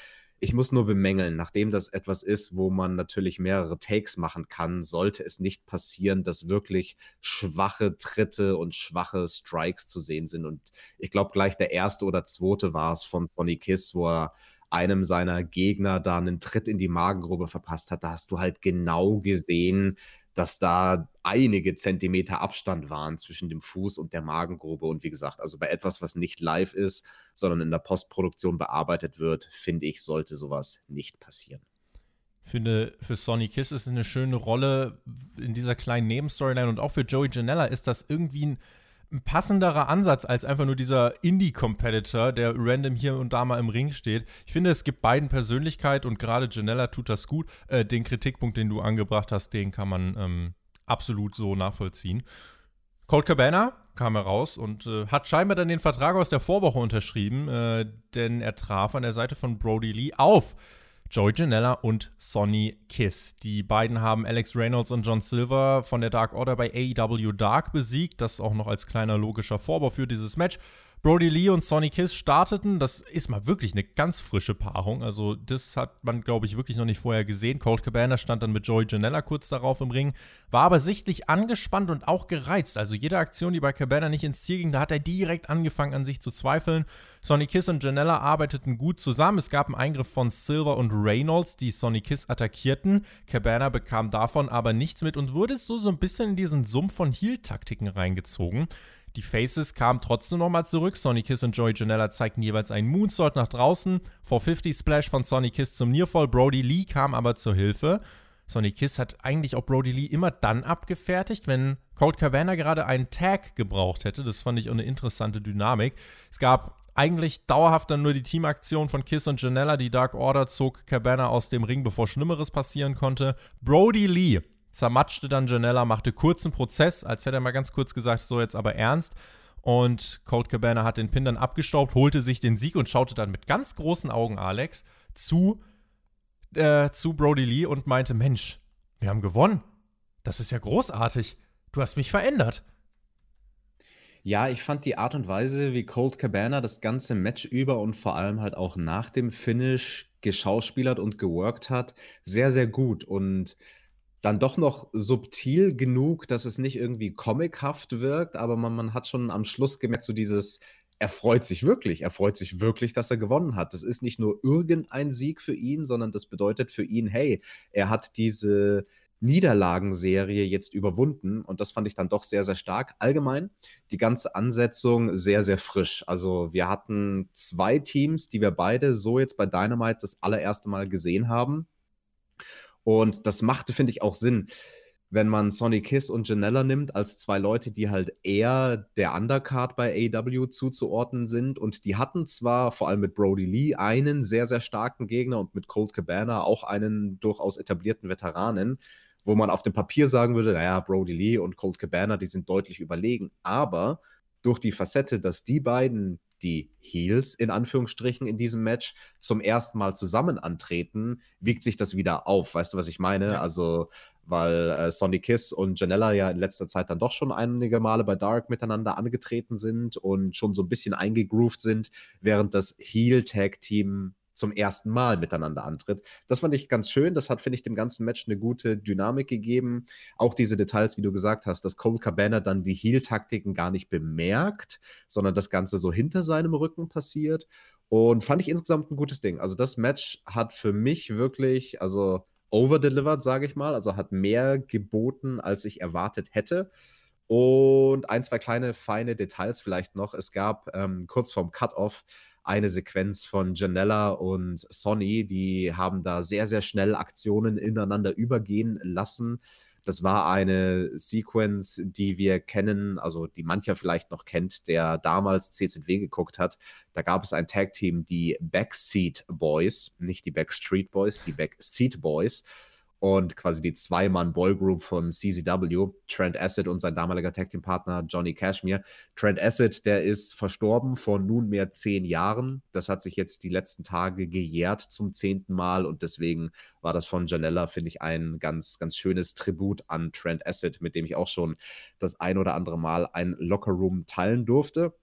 Ich muss nur bemängeln, nachdem das etwas ist, wo man natürlich mehrere Takes machen kann, sollte es nicht passieren, dass wirklich schwache Tritte und schwache Strikes zu sehen sind. Und ich glaube, gleich der erste oder zweite war es von Sonny Kiss, wo er einem seiner Gegner da einen Tritt in die Magengrube verpasst hat. Da hast du halt genau gesehen, dass da einige Zentimeter Abstand waren zwischen dem Fuß und der Magengrube. Und wie gesagt, also bei etwas, was nicht live ist, sondern in der Postproduktion bearbeitet wird, finde ich, sollte sowas nicht passieren. Ich finde, für Sonny Kiss ist eine schöne Rolle in dieser kleinen Nebenstoryline und auch für Joey Janella ist das irgendwie ein ein passenderer Ansatz als einfach nur dieser Indie-Competitor, der random hier und da mal im Ring steht. Ich finde, es gibt beiden Persönlichkeit und gerade Janella tut das gut. Äh, den Kritikpunkt, den du angebracht hast, den kann man ähm, absolut so nachvollziehen. Colt Cabana kam heraus und äh, hat scheinbar dann den Vertrag aus der Vorwoche unterschrieben, äh, denn er traf an der Seite von Brody Lee auf. Joey Janella und Sonny Kiss. Die beiden haben Alex Reynolds und John Silver von der Dark Order bei AEW Dark besiegt. Das auch noch als kleiner logischer Vorbau für dieses Match. Brody Lee und Sonny Kiss starteten. Das ist mal wirklich eine ganz frische Paarung. Also, das hat man, glaube ich, wirklich noch nicht vorher gesehen. Colt Cabana stand dann mit Joey Janella kurz darauf im Ring, war aber sichtlich angespannt und auch gereizt. Also, jede Aktion, die bei Cabana nicht ins Ziel ging, da hat er direkt angefangen, an sich zu zweifeln. Sonny Kiss und Janella arbeiteten gut zusammen. Es gab einen Eingriff von Silver und Reynolds, die Sonny Kiss attackierten. Cabana bekam davon aber nichts mit und wurde so, so ein bisschen in diesen Sumpf von Heal-Taktiken reingezogen. Die Faces kamen trotzdem nochmal zurück. Sonny Kiss und Joey Janella zeigten jeweils einen Moonsault nach draußen. 450 Splash von Sonny Kiss zum Nearfall. Brody Lee kam aber zur Hilfe. Sonny Kiss hat eigentlich auch Brody Lee immer dann abgefertigt, wenn Colt Cabana gerade einen Tag gebraucht hätte. Das fand ich auch eine interessante Dynamik. Es gab eigentlich dauerhaft dann nur die Teamaktion von Kiss und Janella. Die Dark Order zog Cabana aus dem Ring, bevor Schlimmeres passieren konnte. Brody Lee zermatschte dann Janella, machte kurzen Prozess, als hätte er mal ganz kurz gesagt, so jetzt aber ernst. Und Colt Cabana hat den Pin dann abgestaubt, holte sich den Sieg und schaute dann mit ganz großen Augen Alex zu, äh, zu Brody Lee und meinte: Mensch, wir haben gewonnen. Das ist ja großartig. Du hast mich verändert. Ja, ich fand die Art und Weise, wie Colt Cabana das ganze Match über und vor allem halt auch nach dem Finish geschauspielert und geworkt hat, sehr, sehr gut. Und dann doch noch subtil genug, dass es nicht irgendwie comichaft wirkt, aber man man hat schon am Schluss gemerkt, so dieses er freut sich wirklich. Er freut sich wirklich, dass er gewonnen hat. Das ist nicht nur irgendein Sieg für ihn, sondern das bedeutet für ihn: „Hey, er hat diese Niederlagenserie jetzt überwunden“ und das fand ich dann doch sehr, sehr stark. Allgemein die ganze Ansetzung sehr, sehr frisch. Also, wir hatten zwei Teams, die wir beide so jetzt bei Dynamite das allererste Mal gesehen haben. Und das machte, finde ich, auch Sinn, wenn man Sonny Kiss und Janella nimmt als zwei Leute, die halt eher der Undercard bei AEW zuzuordnen sind. Und die hatten zwar vor allem mit Brody Lee einen sehr, sehr starken Gegner und mit Colt Cabana auch einen durchaus etablierten Veteranen, wo man auf dem Papier sagen würde, naja, Brody Lee und Colt Cabana, die sind deutlich überlegen. Aber durch die Facette, dass die beiden die Heels in Anführungsstrichen in diesem Match zum ersten Mal zusammen antreten, wiegt sich das wieder auf. Weißt du, was ich meine? Ja. Also, weil äh, Sonny Kiss und Janella ja in letzter Zeit dann doch schon einige Male bei Dark miteinander angetreten sind und schon so ein bisschen eingegroovt sind, während das Heel-Tag-Team zum ersten Mal miteinander antritt. Das fand ich ganz schön. Das hat, finde ich, dem ganzen Match eine gute Dynamik gegeben. Auch diese Details, wie du gesagt hast, dass Cole Cabana dann die Heal-Taktiken gar nicht bemerkt, sondern das Ganze so hinter seinem Rücken passiert. Und fand ich insgesamt ein gutes Ding. Also das Match hat für mich wirklich, also overdelivered, sage ich mal. Also hat mehr geboten, als ich erwartet hätte. Und ein, zwei kleine feine Details vielleicht noch. Es gab ähm, kurz vorm Cut-Off eine Sequenz von Janella und Sonny, die haben da sehr, sehr schnell Aktionen ineinander übergehen lassen. Das war eine Sequenz, die wir kennen, also die mancher vielleicht noch kennt, der damals CZW geguckt hat. Da gab es ein Tag-Team, die Backseat Boys, nicht die Backstreet Boys, die Backseat Boys. Und quasi die Zwei-Mann-Boy-Group von CZW, Trent Acid und sein damaliger Tag-Team-Partner Johnny Cashmere. Trent Acid, der ist verstorben vor nunmehr zehn Jahren. Das hat sich jetzt die letzten Tage gejährt zum zehnten Mal und deswegen war das von Janella, finde ich, ein ganz, ganz schönes Tribut an Trent Acid, mit dem ich auch schon das ein oder andere Mal ein Lockerroom teilen durfte.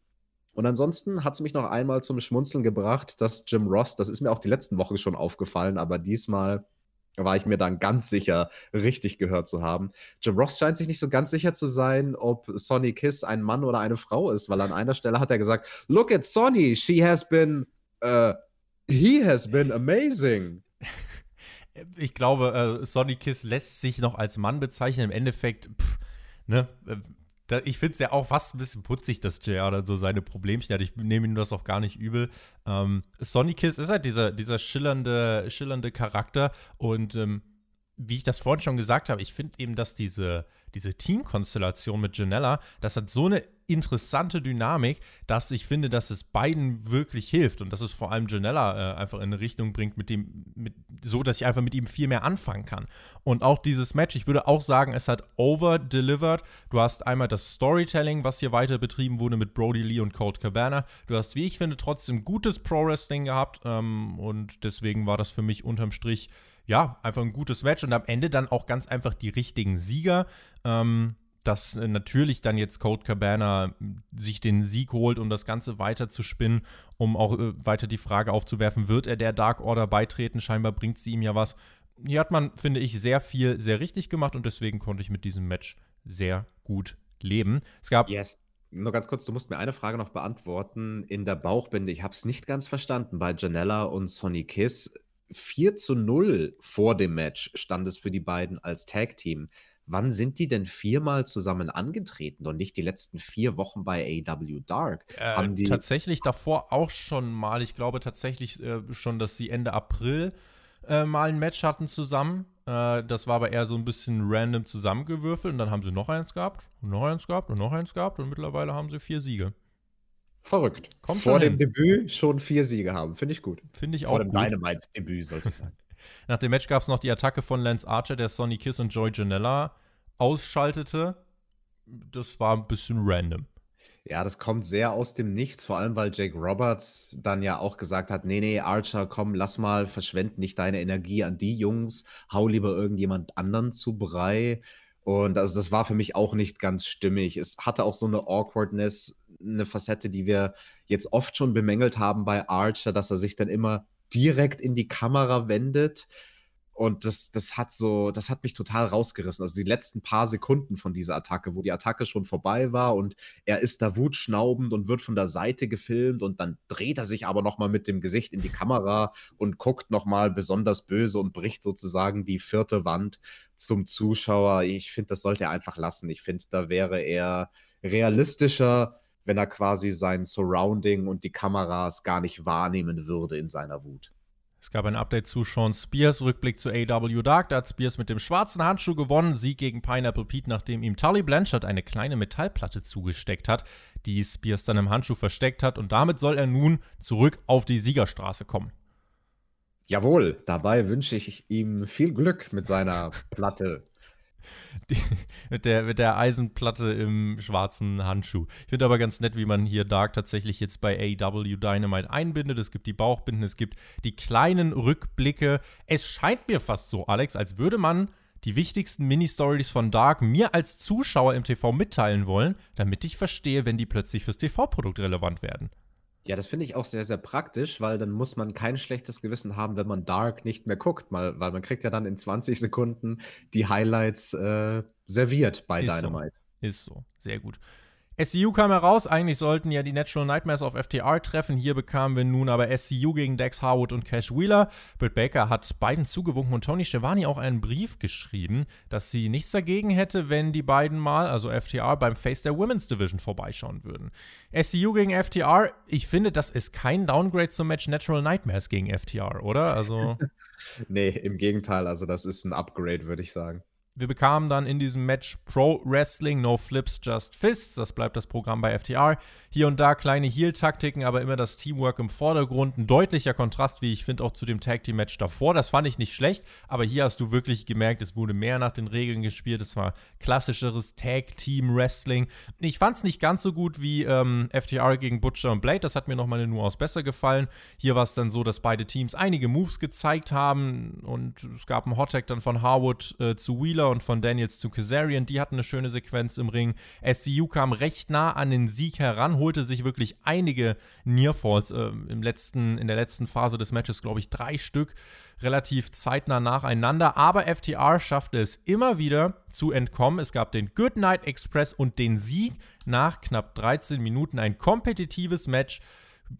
Und ansonsten hat es mich noch einmal zum Schmunzeln gebracht, dass Jim Ross, das ist mir auch die letzten Wochen schon aufgefallen, aber diesmal war ich mir dann ganz sicher, richtig gehört zu haben. Jim Ross scheint sich nicht so ganz sicher zu sein, ob Sonny Kiss ein Mann oder eine Frau ist, weil an einer Stelle hat er gesagt: Look at Sonny, she has been, uh, he has been amazing. <laughs> Ich glaube, äh, Sonny Kiss lässt sich noch als Mann bezeichnen. Im Endeffekt, pff, ne, äh, da, ich finde es ja auch fast ein bisschen putzig, dass JR da so seine Problemchen hat. Ich nehme ihm das auch gar nicht übel. Ähm, Sonny Kiss ist halt dieser, dieser schillernde, schillernde Charakter und ähm, wie ich das vorhin schon gesagt habe, ich finde eben, dass diese, diese Teamkonstellation mit Janella, das hat so eine interessante Dynamik, dass ich finde, dass es beiden wirklich hilft und dass es vor allem Janella äh, einfach in eine Richtung bringt, mit dem, mit, so dass ich einfach mit ihm viel mehr anfangen kann. Und auch dieses Match, ich würde auch sagen, es hat over-delivered. Du hast einmal das Storytelling, was hier weiter betrieben wurde mit Brody Lee und Colt Cabana. Du hast, wie ich finde, trotzdem gutes Pro-Wrestling gehabt ähm, und deswegen war das für mich unterm Strich ja, einfach ein gutes Match und am Ende dann auch ganz einfach die richtigen Sieger. Ähm, dass äh, natürlich dann jetzt Code Cabana sich den Sieg holt, um das Ganze weiter zu spinnen, um auch äh, weiter die Frage aufzuwerfen, wird er der Dark Order beitreten? Scheinbar bringt sie ihm ja was. Hier hat man, finde ich, sehr viel, sehr richtig gemacht und deswegen konnte ich mit diesem Match sehr gut leben. Es gab. Yes. Nur ganz kurz, du musst mir eine Frage noch beantworten. In der Bauchbinde, ich habe es nicht ganz verstanden. Bei Janella und Sonny Kiss 4 zu 0 vor dem Match stand es für die beiden als Tag-Team. Wann sind die denn viermal zusammen angetreten und nicht die letzten vier Wochen bei AW Dark? Äh, Haben die tatsächlich davor auch schon mal, ich glaube tatsächlich äh, schon, dass sie Ende April äh, mal ein Match hatten zusammen. Äh, das war aber eher so ein bisschen random zusammengewürfelt und dann haben sie noch eins gehabt und noch eins gehabt und noch eins gehabt und mittlerweile haben sie vier Siege. Verrückt. Kommt Vor dem hin. Debüt schon vier Siege haben. Finde ich gut. Finde ich Vor auch gut. Vor dem Dynamite-Debüt, sollte ich sagen. <laughs> Nach dem Match gab es noch die Attacke von Lance Archer, der Sonny Kiss und Joy Janella ausschaltete. Das war ein bisschen random. Ja, das kommt sehr aus dem Nichts, vor allem weil Jake Roberts dann ja auch gesagt hat: Nee, nee, Archer, komm, lass mal, verschwend nicht deine Energie an die Jungs, hau lieber irgendjemand anderen zu Brei. Und also das war für mich auch nicht ganz stimmig. Es hatte auch so eine Awkwardness, eine Facette, die wir jetzt oft schon bemängelt haben bei Archer, dass er sich dann immer direkt in die Kamera wendet. Und das, das hat so, das hat mich total rausgerissen. Also die letzten paar Sekunden von dieser Attacke, wo die Attacke schon vorbei war und er ist da wutschnaubend und wird von der Seite gefilmt und dann dreht er sich aber nochmal mit dem Gesicht in die Kamera und guckt nochmal besonders böse und bricht sozusagen die vierte Wand zum Zuschauer. Ich finde, das sollte er einfach lassen. Ich finde, da wäre er realistischer, wenn er quasi sein Surrounding und die Kameras gar nicht wahrnehmen würde in seiner Wut. Es gab ein Update zu Sean Spears, Rückblick zu AW Dark. Da hat Spears mit dem schwarzen Handschuh gewonnen. Sieg gegen Pineapple Pete, nachdem ihm Tully Blanchard eine kleine Metallplatte zugesteckt hat, die Spears dann im Handschuh versteckt hat. Und damit soll er nun zurück auf die Siegerstraße kommen. Jawohl, dabei wünsche ich ihm viel Glück mit seiner Platte. Die, mit, der, mit der Eisenplatte im schwarzen Handschuh. Ich finde aber ganz nett, wie man hier Dark tatsächlich jetzt bei AW Dynamite einbindet. Es gibt die Bauchbinden, es gibt die kleinen Rückblicke. Es scheint mir fast so, Alex, als würde man die wichtigsten Mini-Stories von Dark mir als Zuschauer im TV mitteilen wollen, damit ich verstehe, wenn die plötzlich fürs TV-Produkt relevant werden. Ja, das finde ich auch sehr, sehr praktisch, weil dann muss man kein schlechtes Gewissen haben, wenn man Dark nicht mehr guckt, mal, weil man kriegt ja dann in 20 Sekunden die Highlights äh, serviert bei Ist Dynamite. So. Ist so, sehr gut. SCU kam heraus, eigentlich sollten ja die Natural Nightmares auf FTR treffen. Hier bekamen wir nun aber SCU gegen Dex Harwood und Cash Wheeler. Britt Baker hat beiden zugewunken und Tony Schiavone auch einen Brief geschrieben, dass sie nichts dagegen hätte, wenn die beiden mal, also FTR, beim Face der Women's Division vorbeischauen würden. SCU gegen FTR, ich finde, das ist kein Downgrade zum Match Natural Nightmares gegen FTR, oder? Also. <laughs> nee, im Gegenteil, also das ist ein Upgrade, würde ich sagen. Wir bekamen dann in diesem Match Pro Wrestling, No Flips, Just Fists. Das bleibt das Programm bei FTR. Hier und da kleine Heel-Taktiken, aber immer das Teamwork im Vordergrund. Ein deutlicher Kontrast, wie ich finde, auch zu dem Tag Team Match davor. Das fand ich nicht schlecht, aber hier hast du wirklich gemerkt, es wurde mehr nach den Regeln gespielt. Es war klassischeres Tag Team Wrestling. Ich fand es nicht ganz so gut wie ähm, FTR gegen Butcher und Blade. Das hat mir nochmal eine Nuance besser gefallen. Hier war es dann so, dass beide Teams einige Moves gezeigt haben und es gab einen Hottag dann von Harwood äh, zu Wheeler und von Daniels zu Kazarian. Die hatten eine schöne Sequenz im Ring. SCU kam recht nah an den Sieg heran, holte sich wirklich einige Nearfalls äh, im letzten, in der letzten Phase des Matches, glaube ich, drei Stück relativ zeitnah nacheinander. Aber FTR schaffte es immer wieder zu entkommen. Es gab den Goodnight Express und den Sieg nach knapp 13 Minuten. Ein kompetitives Match.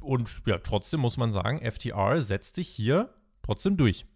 Und ja, trotzdem muss man sagen, FTR setzt sich hier trotzdem durch.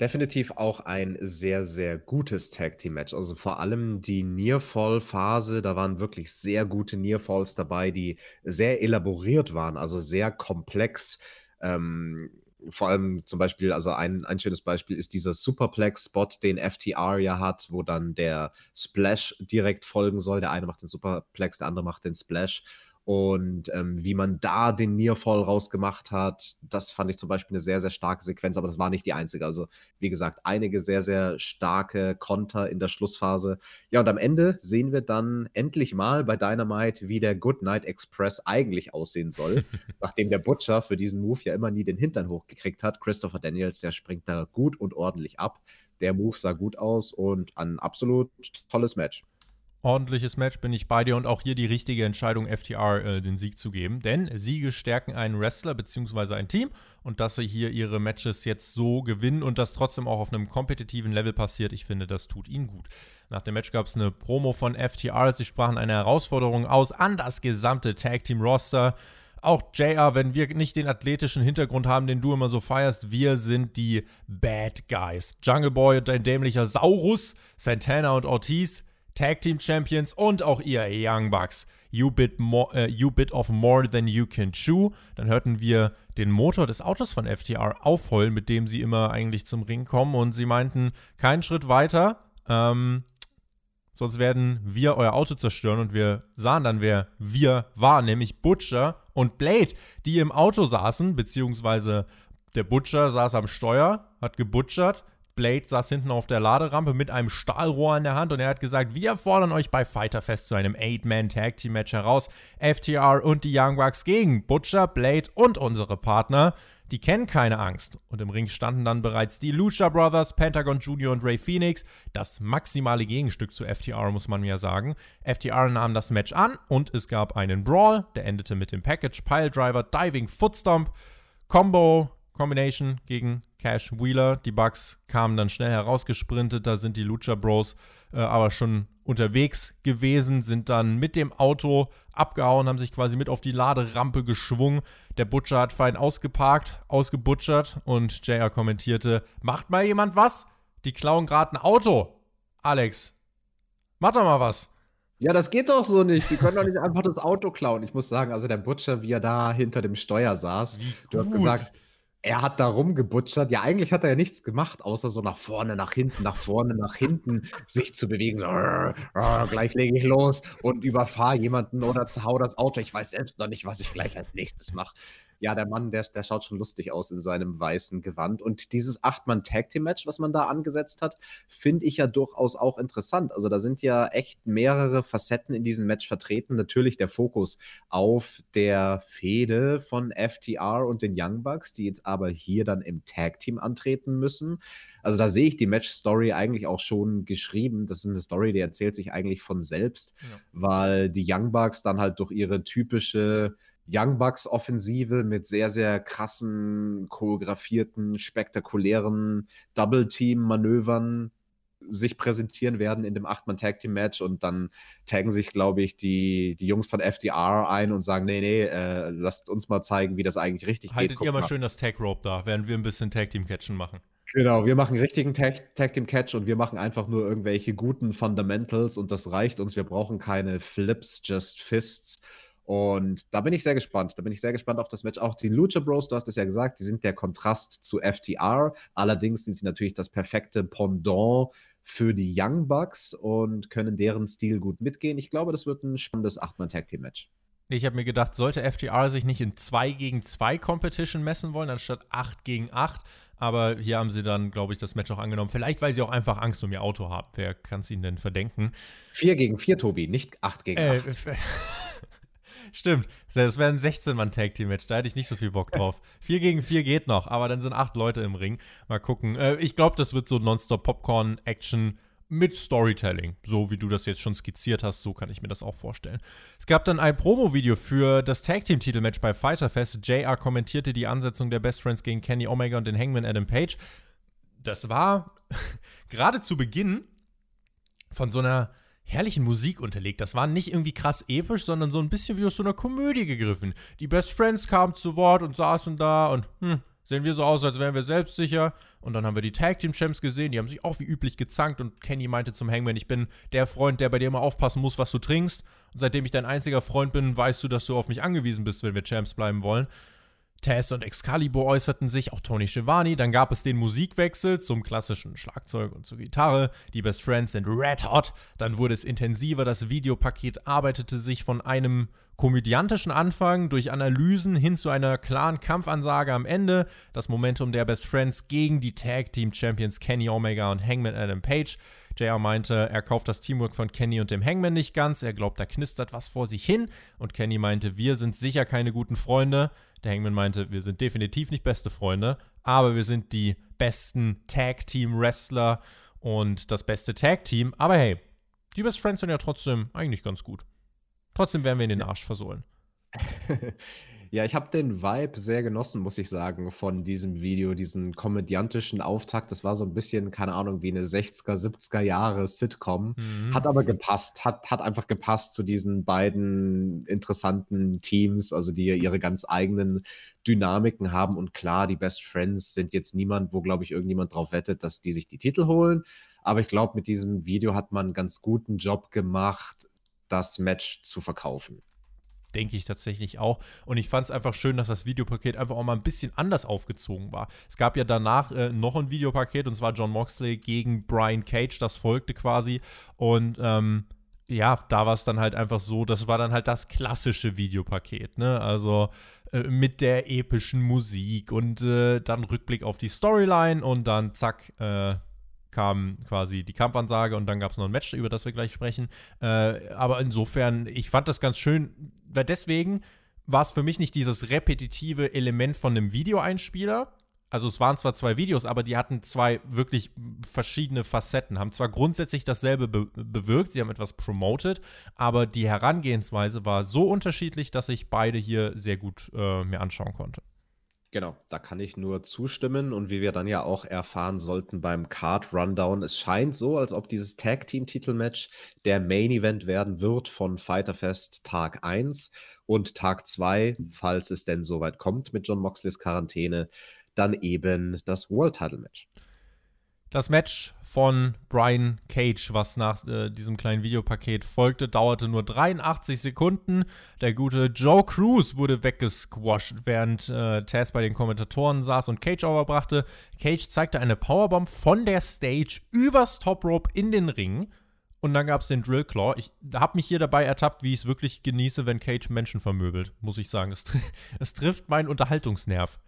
Definitiv auch ein sehr, sehr gutes Tag Team Match. Also vor allem die Nearfall-Phase, da waren wirklich sehr gute Nearfalls dabei, die sehr elaboriert waren, also sehr komplex. Ähm, vor allem zum Beispiel, also ein, ein schönes Beispiel ist dieser Superplex-Spot, den FTR ja hat, wo dann der Splash direkt folgen soll. Der eine macht den Superplex, der andere macht den Splash. Und ähm, wie man da den Nearfall rausgemacht hat, das fand ich zum Beispiel eine sehr, sehr starke Sequenz, aber das war nicht die einzige. Also, wie gesagt, einige sehr, sehr starke Konter in der Schlussphase. Ja, und am Ende sehen wir dann endlich mal bei Dynamite, wie der Goodnight Express eigentlich aussehen soll, <laughs> nachdem der Butcher für diesen Move ja immer nie den Hintern hochgekriegt hat. Christopher Daniels, der springt da gut und ordentlich ab. Der Move sah gut aus und ein absolut tolles Match ordentliches Match, bin ich bei dir und auch hier die richtige Entscheidung, FTR äh, den Sieg zu geben. Denn Siege stärken einen Wrestler bzw. ein Team und dass sie hier ihre Matches jetzt so gewinnen und das trotzdem auch auf einem kompetitiven Level passiert, ich finde, das tut ihnen gut. Nach dem Match gab es eine Promo von FTR, sie sprachen eine Herausforderung aus an das gesamte Tag Team Roster. Auch JR, wenn wir nicht den athletischen Hintergrund haben, den du immer so feierst, wir sind die Bad Guys. Jungle Boy und ein dämlicher Saurus, Santana und Ortiz Tag Team Champions und auch ihr Young Bucks. You bit, more, uh, you bit of more than you can chew. Dann hörten wir den Motor des Autos von FTR aufheulen, mit dem sie immer eigentlich zum Ring kommen. Und sie meinten, keinen Schritt weiter, ähm, sonst werden wir euer Auto zerstören. Und wir sahen dann, wer wir waren, nämlich Butcher und Blade, die im Auto saßen, beziehungsweise der Butcher saß am Steuer, hat gebutchert Blade saß hinten auf der Laderampe mit einem Stahlrohr in der Hand und er hat gesagt, wir fordern euch bei Fighterfest zu einem 8-Man-Tag-Team-Match heraus. FTR und die Young Bucks gegen Butcher, Blade und unsere Partner. Die kennen keine Angst. Und im Ring standen dann bereits die Lucha Brothers, Pentagon Jr. und Ray Phoenix. Das maximale Gegenstück zu FTR, muss man ja sagen. FTR nahm das Match an und es gab einen Brawl, der endete mit dem Package, Piledriver, Diving Footstomp, Combo, Combination gegen Cash Wheeler. Die Bugs kamen dann schnell herausgesprintet, da sind die Lucha Bros äh, aber schon unterwegs gewesen, sind dann mit dem Auto abgehauen, haben sich quasi mit auf die Laderampe geschwungen. Der Butcher hat fein ausgeparkt, ausgebutschert und JR kommentierte: Macht mal jemand was? Die klauen gerade ein Auto. Alex, mach doch mal was. Ja, das geht doch so nicht. Die können doch nicht einfach das Auto klauen. Ich muss sagen, also der Butcher, wie er da hinter dem Steuer saß, du hast gesagt, er hat da rumgebutschert. Ja, eigentlich hat er ja nichts gemacht, außer so nach vorne, nach hinten, nach vorne, nach hinten sich zu bewegen. So, rrr, rrr, gleich lege ich los und überfahre jemanden oder zerhau das Auto. Ich weiß selbst noch nicht, was ich gleich als nächstes mache ja, der Mann, der, der schaut schon lustig aus in seinem weißen Gewand. Und dieses Acht-Mann-Tag-Team-Match, was man da angesetzt hat, finde ich ja durchaus auch interessant. Also da sind ja echt mehrere Facetten in diesem Match vertreten. Natürlich der Fokus auf der Fehde von FTR und den Young Bucks, die jetzt aber hier dann im Tag-Team antreten müssen. Also da sehe ich die Match-Story eigentlich auch schon geschrieben. Das ist eine Story, die erzählt sich eigentlich von selbst, ja. weil die Young Bucks dann halt durch ihre typische Young Bucks Offensive mit sehr, sehr krassen, choreografierten, spektakulären Double-Team-Manövern sich präsentieren werden in dem 8-Mann-Tag-Team-Match und dann taggen sich, glaube ich, die, die Jungs von FDR ein und sagen, nee, nee, äh, lasst uns mal zeigen, wie das eigentlich richtig Haltet geht. Haltet ihr mal schön das Tag-Rope da, während wir ein bisschen Tag-Team-Catchen machen. Genau, wir machen richtigen Tag, Tag Team Catch und wir machen einfach nur irgendwelche guten Fundamentals und das reicht uns. Wir brauchen keine Flips, just Fists und da bin ich sehr gespannt. Da bin ich sehr gespannt auf das Match. Auch die Lucha Bros, du hast es ja gesagt, die sind der Kontrast zu FTR. Allerdings sind sie natürlich das perfekte Pendant für die Young Bucks und können deren Stil gut mitgehen. Ich glaube, das wird ein spannendes 8-Mann-Tag-Team-Match. Ich habe mir gedacht, sollte FTR sich nicht in 2 gegen 2 Competition messen wollen, anstatt 8 gegen 8. Aber hier haben sie dann, glaube ich, das Match auch angenommen. Vielleicht, weil sie auch einfach Angst um ihr Auto haben. Wer kann es ihnen denn verdenken? 4 gegen 4, Tobi, nicht 8 gegen 8. Äh, <laughs> Stimmt, das wäre ein 16-Mann-Tag-Team-Match, da hätte ich nicht so viel Bock drauf. 4 gegen 4 geht noch, aber dann sind 8 Leute im Ring. Mal gucken. Äh, ich glaube, das wird so Nonstop-Popcorn-Action mit Storytelling. So wie du das jetzt schon skizziert hast, so kann ich mir das auch vorstellen. Es gab dann ein Promo-Video für das Tag-Team-Titelmatch bei Fighter Fest. JR kommentierte die Ansetzung der Best Friends gegen Kenny Omega und den Hangman Adam Page. Das war <laughs> gerade zu Beginn von so einer herrlichen Musik unterlegt. Das war nicht irgendwie krass episch, sondern so ein bisschen wie aus so einer Komödie gegriffen. Die Best Friends kamen zu Wort und saßen da und hm, sehen wir so aus, als wären wir selbstsicher. Und dann haben wir die Tag Team Champs gesehen, die haben sich auch wie üblich gezankt und Kenny meinte zum Hangman, ich bin der Freund, der bei dir immer aufpassen muss, was du trinkst. Und seitdem ich dein einziger Freund bin, weißt du, dass du auf mich angewiesen bist, wenn wir Champs bleiben wollen. Tess und Excalibur äußerten sich, auch Tony Schiavone. Dann gab es den Musikwechsel zum klassischen Schlagzeug und zur Gitarre. Die Best Friends sind red hot. Dann wurde es intensiver. Das Videopaket arbeitete sich von einem komödiantischen Anfang durch Analysen hin zu einer klaren Kampfansage am Ende. Das Momentum der Best Friends gegen die Tag Team Champions Kenny Omega und Hangman Adam Page. JR meinte, er kauft das Teamwork von Kenny und dem Hangman nicht ganz. Er glaubt, da knistert was vor sich hin. Und Kenny meinte, wir sind sicher keine guten Freunde. Der Hangman meinte, wir sind definitiv nicht beste Freunde, aber wir sind die besten Tag-Team-Wrestler und das beste Tag-Team. Aber hey, die Best Friends sind ja trotzdem eigentlich ganz gut. Trotzdem werden wir in den Arsch versohlen. <laughs> Ja, ich habe den Vibe sehr genossen, muss ich sagen, von diesem Video, diesen komödiantischen Auftakt. Das war so ein bisschen, keine Ahnung, wie eine 60er, 70er Jahre Sitcom. Mhm. Hat aber gepasst, hat, hat einfach gepasst zu diesen beiden interessanten Teams, also die ihre ganz eigenen Dynamiken haben. Und klar, die Best Friends sind jetzt niemand, wo, glaube ich, irgendjemand drauf wettet, dass die sich die Titel holen. Aber ich glaube, mit diesem Video hat man einen ganz guten Job gemacht, das Match zu verkaufen denke ich tatsächlich auch. Und ich fand es einfach schön, dass das Videopaket einfach auch mal ein bisschen anders aufgezogen war. Es gab ja danach äh, noch ein Videopaket und zwar John Moxley gegen Brian Cage, das folgte quasi. Und ähm, ja, da war es dann halt einfach so, das war dann halt das klassische Videopaket, ne? Also äh, mit der epischen Musik und äh, dann Rückblick auf die Storyline und dann zack, äh, kam quasi die Kampfansage und dann gab es noch ein Match, über das wir gleich sprechen. Äh, aber insofern, ich fand das ganz schön, weil deswegen war es für mich nicht dieses repetitive Element von einem Videoeinspieler. Also es waren zwar zwei Videos, aber die hatten zwei wirklich verschiedene Facetten, haben zwar grundsätzlich dasselbe be bewirkt, sie haben etwas promoted, aber die Herangehensweise war so unterschiedlich, dass ich beide hier sehr gut äh, mir anschauen konnte. Genau, da kann ich nur zustimmen und wie wir dann ja auch erfahren sollten beim Card Rundown, es scheint so, als ob dieses Tag Team Titelmatch der Main Event werden wird von Fighter Fest Tag 1 und Tag 2, falls es denn soweit kommt mit John Moxleys Quarantäne, dann eben das World Title Match. Das Match von Brian Cage, was nach äh, diesem kleinen Videopaket folgte, dauerte nur 83 Sekunden. Der gute Joe Cruz wurde weggesquasht, während äh, Taz bei den Kommentatoren saß und Cage overbrachte. Cage zeigte eine Powerbomb von der Stage übers Top Rope in den Ring. Und dann gab es den Drill Claw. Ich habe mich hier dabei ertappt, wie ich es wirklich genieße, wenn Cage Menschen vermöbelt, muss ich sagen. Es, <laughs> es trifft meinen Unterhaltungsnerv.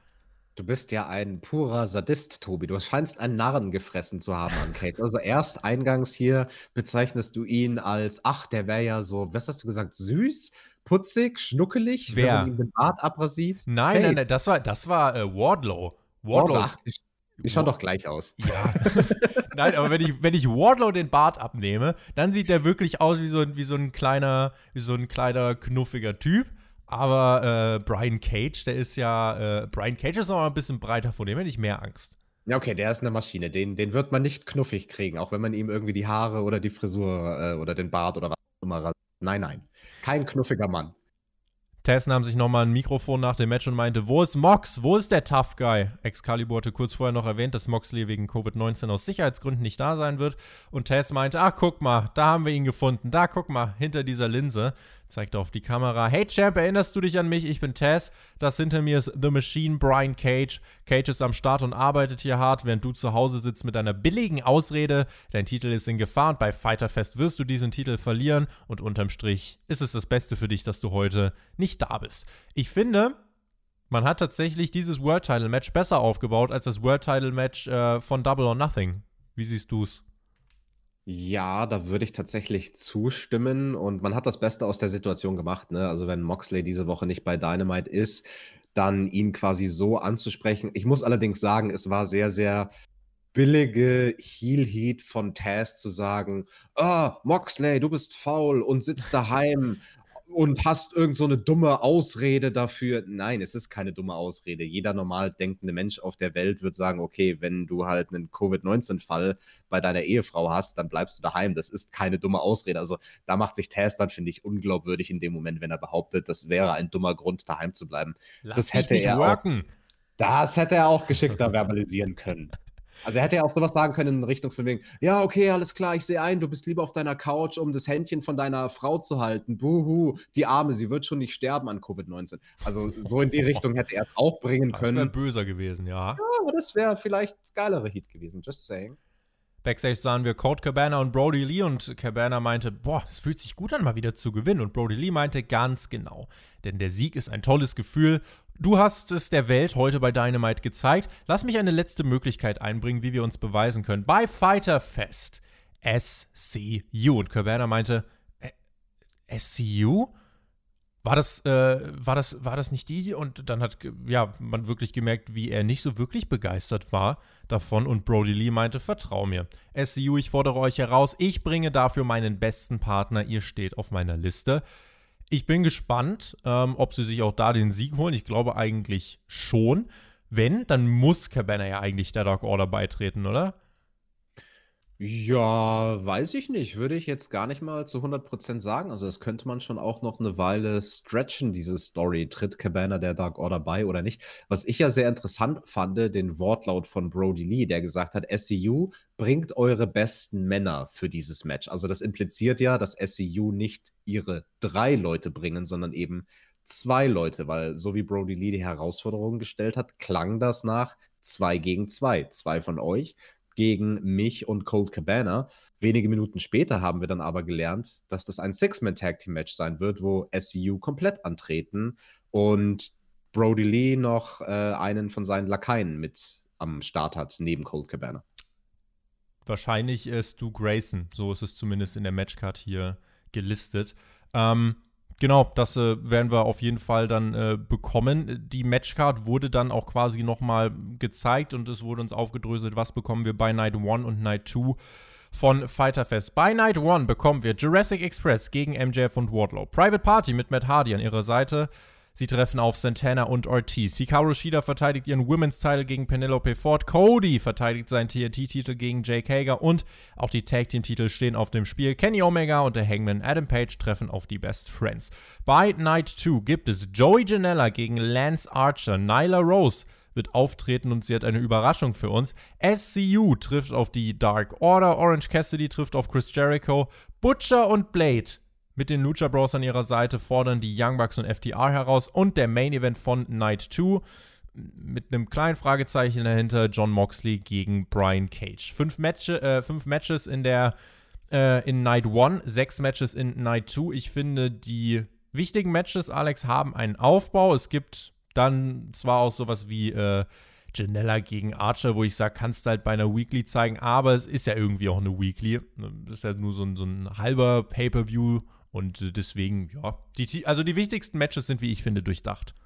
Du bist ja ein purer Sadist, Tobi. Du scheinst einen Narren gefressen zu haben an Kate. Also erst eingangs hier bezeichnest du ihn als, ach, der wäre ja so, was hast du gesagt, süß, putzig, schnuckelig, Wer? wenn man ihm den Bart abrasiert. Nein, nein, nein, das war, das war äh, Wardlow. Wardlow. Ach, die, die schauen doch gleich aus. Ja. <laughs> nein, aber wenn ich, wenn ich Wardlow den Bart abnehme, dann sieht der wirklich aus wie so, wie so ein kleiner, wie so ein kleiner, knuffiger Typ. Aber äh, Brian Cage, der ist ja, äh, Brian Cage ist noch mal ein bisschen breiter, vor dem hätte ich mehr Angst. Ja, okay, der ist eine Maschine. Den, den wird man nicht knuffig kriegen, auch wenn man ihm irgendwie die Haare oder die Frisur äh, oder den Bart oder was auch immer rasiert. Nein, nein. Kein knuffiger Mann. Tess nahm sich nochmal ein Mikrofon nach dem Match und meinte, wo ist Mox? Wo ist der Tough Guy? Excalibur hatte kurz vorher noch erwähnt, dass Moxley wegen Covid-19 aus Sicherheitsgründen nicht da sein wird. Und Tess meinte, ach guck mal, da haben wir ihn gefunden. Da guck mal, hinter dieser Linse. Zeigt auf die Kamera. Hey Champ, erinnerst du dich an mich? Ich bin Taz. Das hinter mir ist The Machine Brian Cage. Cage ist am Start und arbeitet hier hart, während du zu Hause sitzt mit einer billigen Ausrede. Dein Titel ist in Gefahr und bei Fighterfest wirst du diesen Titel verlieren. Und unterm Strich ist es das Beste für dich, dass du heute nicht da bist. Ich finde, man hat tatsächlich dieses World Title Match besser aufgebaut als das World Title Match äh, von Double or Nothing. Wie siehst du es? Ja, da würde ich tatsächlich zustimmen und man hat das Beste aus der Situation gemacht, ne? Also, wenn Moxley diese Woche nicht bei Dynamite ist, dann ihn quasi so anzusprechen. Ich muss allerdings sagen, es war sehr, sehr billige Heel-Heat von Taz zu sagen: „Ah, Moxley, du bist faul und sitzt daheim und hast irgend so 'ne dumme Ausrede dafür. Nein, es ist keine dumme Ausrede. Jeder normal denkende Mensch auf der Welt wird sagen: „Okay, wenn du halt einen Covid-19-Fall bei deiner Ehefrau hast, dann bleibst du daheim.“ Das ist keine dumme Ausrede. Also, da macht sich Taz dann, finde ich, unglaubwürdig in dem Moment, wenn er behauptet, das wäre ein dummer Grund, daheim zu bleiben. Lass Das hätte er auch das hätte er auch geschickter <laughs> verbalisieren können. Also, er hätte ja auch so was sagen können in Richtung von wegen: „Ja, okay, alles klar, ich sehe ein, du bist lieber auf deiner Couch, um das Händchen von deiner Frau zu halten. Buhu, die Arme, sie wird schon nicht sterben an Covid-19.“ Also, so in die <laughs> Richtung hätte er's auch bringen Das wäre können. böser gewesen, ja. Ja, aber das wäre vielleicht geilere Heat gewesen, just saying. Backstage sahen wir Colt Cabana und Brody Lee und Cabana meinte, boah, es fühlt sich gut an, mal wieder zu gewinnen. Und Brody Lee meinte ganz genau, denn der Sieg ist ein tolles Gefühl. Du hast es der Welt heute bei Dynamite gezeigt. Lass mich eine letzte Möglichkeit einbringen, wie wir uns beweisen können. Bei Fighter Fest SCU. Und Cabana meinte, SCU? War das, äh, war das, war das nicht die? Und dann hat ja, man wirklich gemerkt, wie er nicht so wirklich begeistert war davon. Und Brody Lee meinte, vertrau mir. SCU, ich fordere euch heraus. Ich bringe dafür meinen besten Partner. Ihr steht auf meiner Liste. Ich bin gespannt, ähm, ob sie sich auch da den Sieg holen. Ich glaube eigentlich schon. Wenn, dann muss Cabana ja eigentlich der Dark Order beitreten, oder? Ja, weiß ich nicht. Würde ich jetzt gar nicht mal zu 100% sagen. Also, das könnte man schon auch noch eine Weile stretchen, diese Story. Tritt Cabana der Dark Order bei oder nicht? Was ich ja sehr interessant fand, den Wortlaut von Brody Lee, der gesagt hat: „SCU bringt eure besten Männer für dieses Match.“ Also, das impliziert ja, dass SCU nicht ihre 3 Leute bringen, sondern eben 2 Leute, weil so wie Brody Lee die Herausforderung gestellt hat, klang das nach 2 gegen 2. 2 von euch gegen mich und Colt Cabana. Wenige Minuten später haben wir dann aber gelernt, dass das ein Six-Man-Tag-Team-Match sein wird, wo SCU komplett antreten und Brody Lee noch äh, einen von seinen Lakaien mit am Start hat, neben Colt Cabana. Wahrscheinlich äh, Stu Grayson. So ist es zumindest in der Matchcard hier gelistet. Ähm, genau, das äh, werden wir auf jeden Fall dann äh, bekommen. Die Matchcard wurde dann auch quasi nochmal gezeigt und es wurde uns aufgedröselt, was bekommen wir bei Night 1 und Night 2 von Fighter Fest. Bei Night 1 bekommen wir Jurassic Express gegen MJF und Wardlow. Private Party mit Matt Hardy an ihrer Seite. Sie treffen auf Santana und Ortiz. Hikaru Shida verteidigt ihren Women's Title gegen Penelope Ford. Cody verteidigt seinen TNT-Titel gegen Jake Hager. Und auch die Tag Team-Titel stehen auf dem Spiel. Kenny Omega und der Hangman Adam Page treffen auf die Best Friends. Bei Night 2 gibt es Joey Janella gegen Lance Archer. Nyla Rose wird auftreten und sie hat eine Überraschung für uns. SCU trifft auf die Dark Order. Orange Cassidy trifft auf Chris Jericho. Butcher und Blade mit den Lucha Bros an ihrer Seite fordern die Young Bucks und FTR heraus und der Main Event von Night 2 mit einem kleinen Fragezeichen dahinter John Moxley gegen Brian Cage. Fünf, Match, äh, fünf Matches in der äh, in Night 1, sechs Matches in Night 2. Ich finde, die wichtigen Matches, Alex, haben einen Aufbau. Es gibt dann zwar auch sowas wie äh, Janella gegen Archer, wo ich sage, kannst du halt bei einer Weekly zeigen, aber es ist ja irgendwie auch eine Weekly. Das ist ja nur so ein, so ein halber Pay-Per-View und äh, deswegen, ja, die, also die wichtigsten Matches sind, wie ich finde, durchdacht.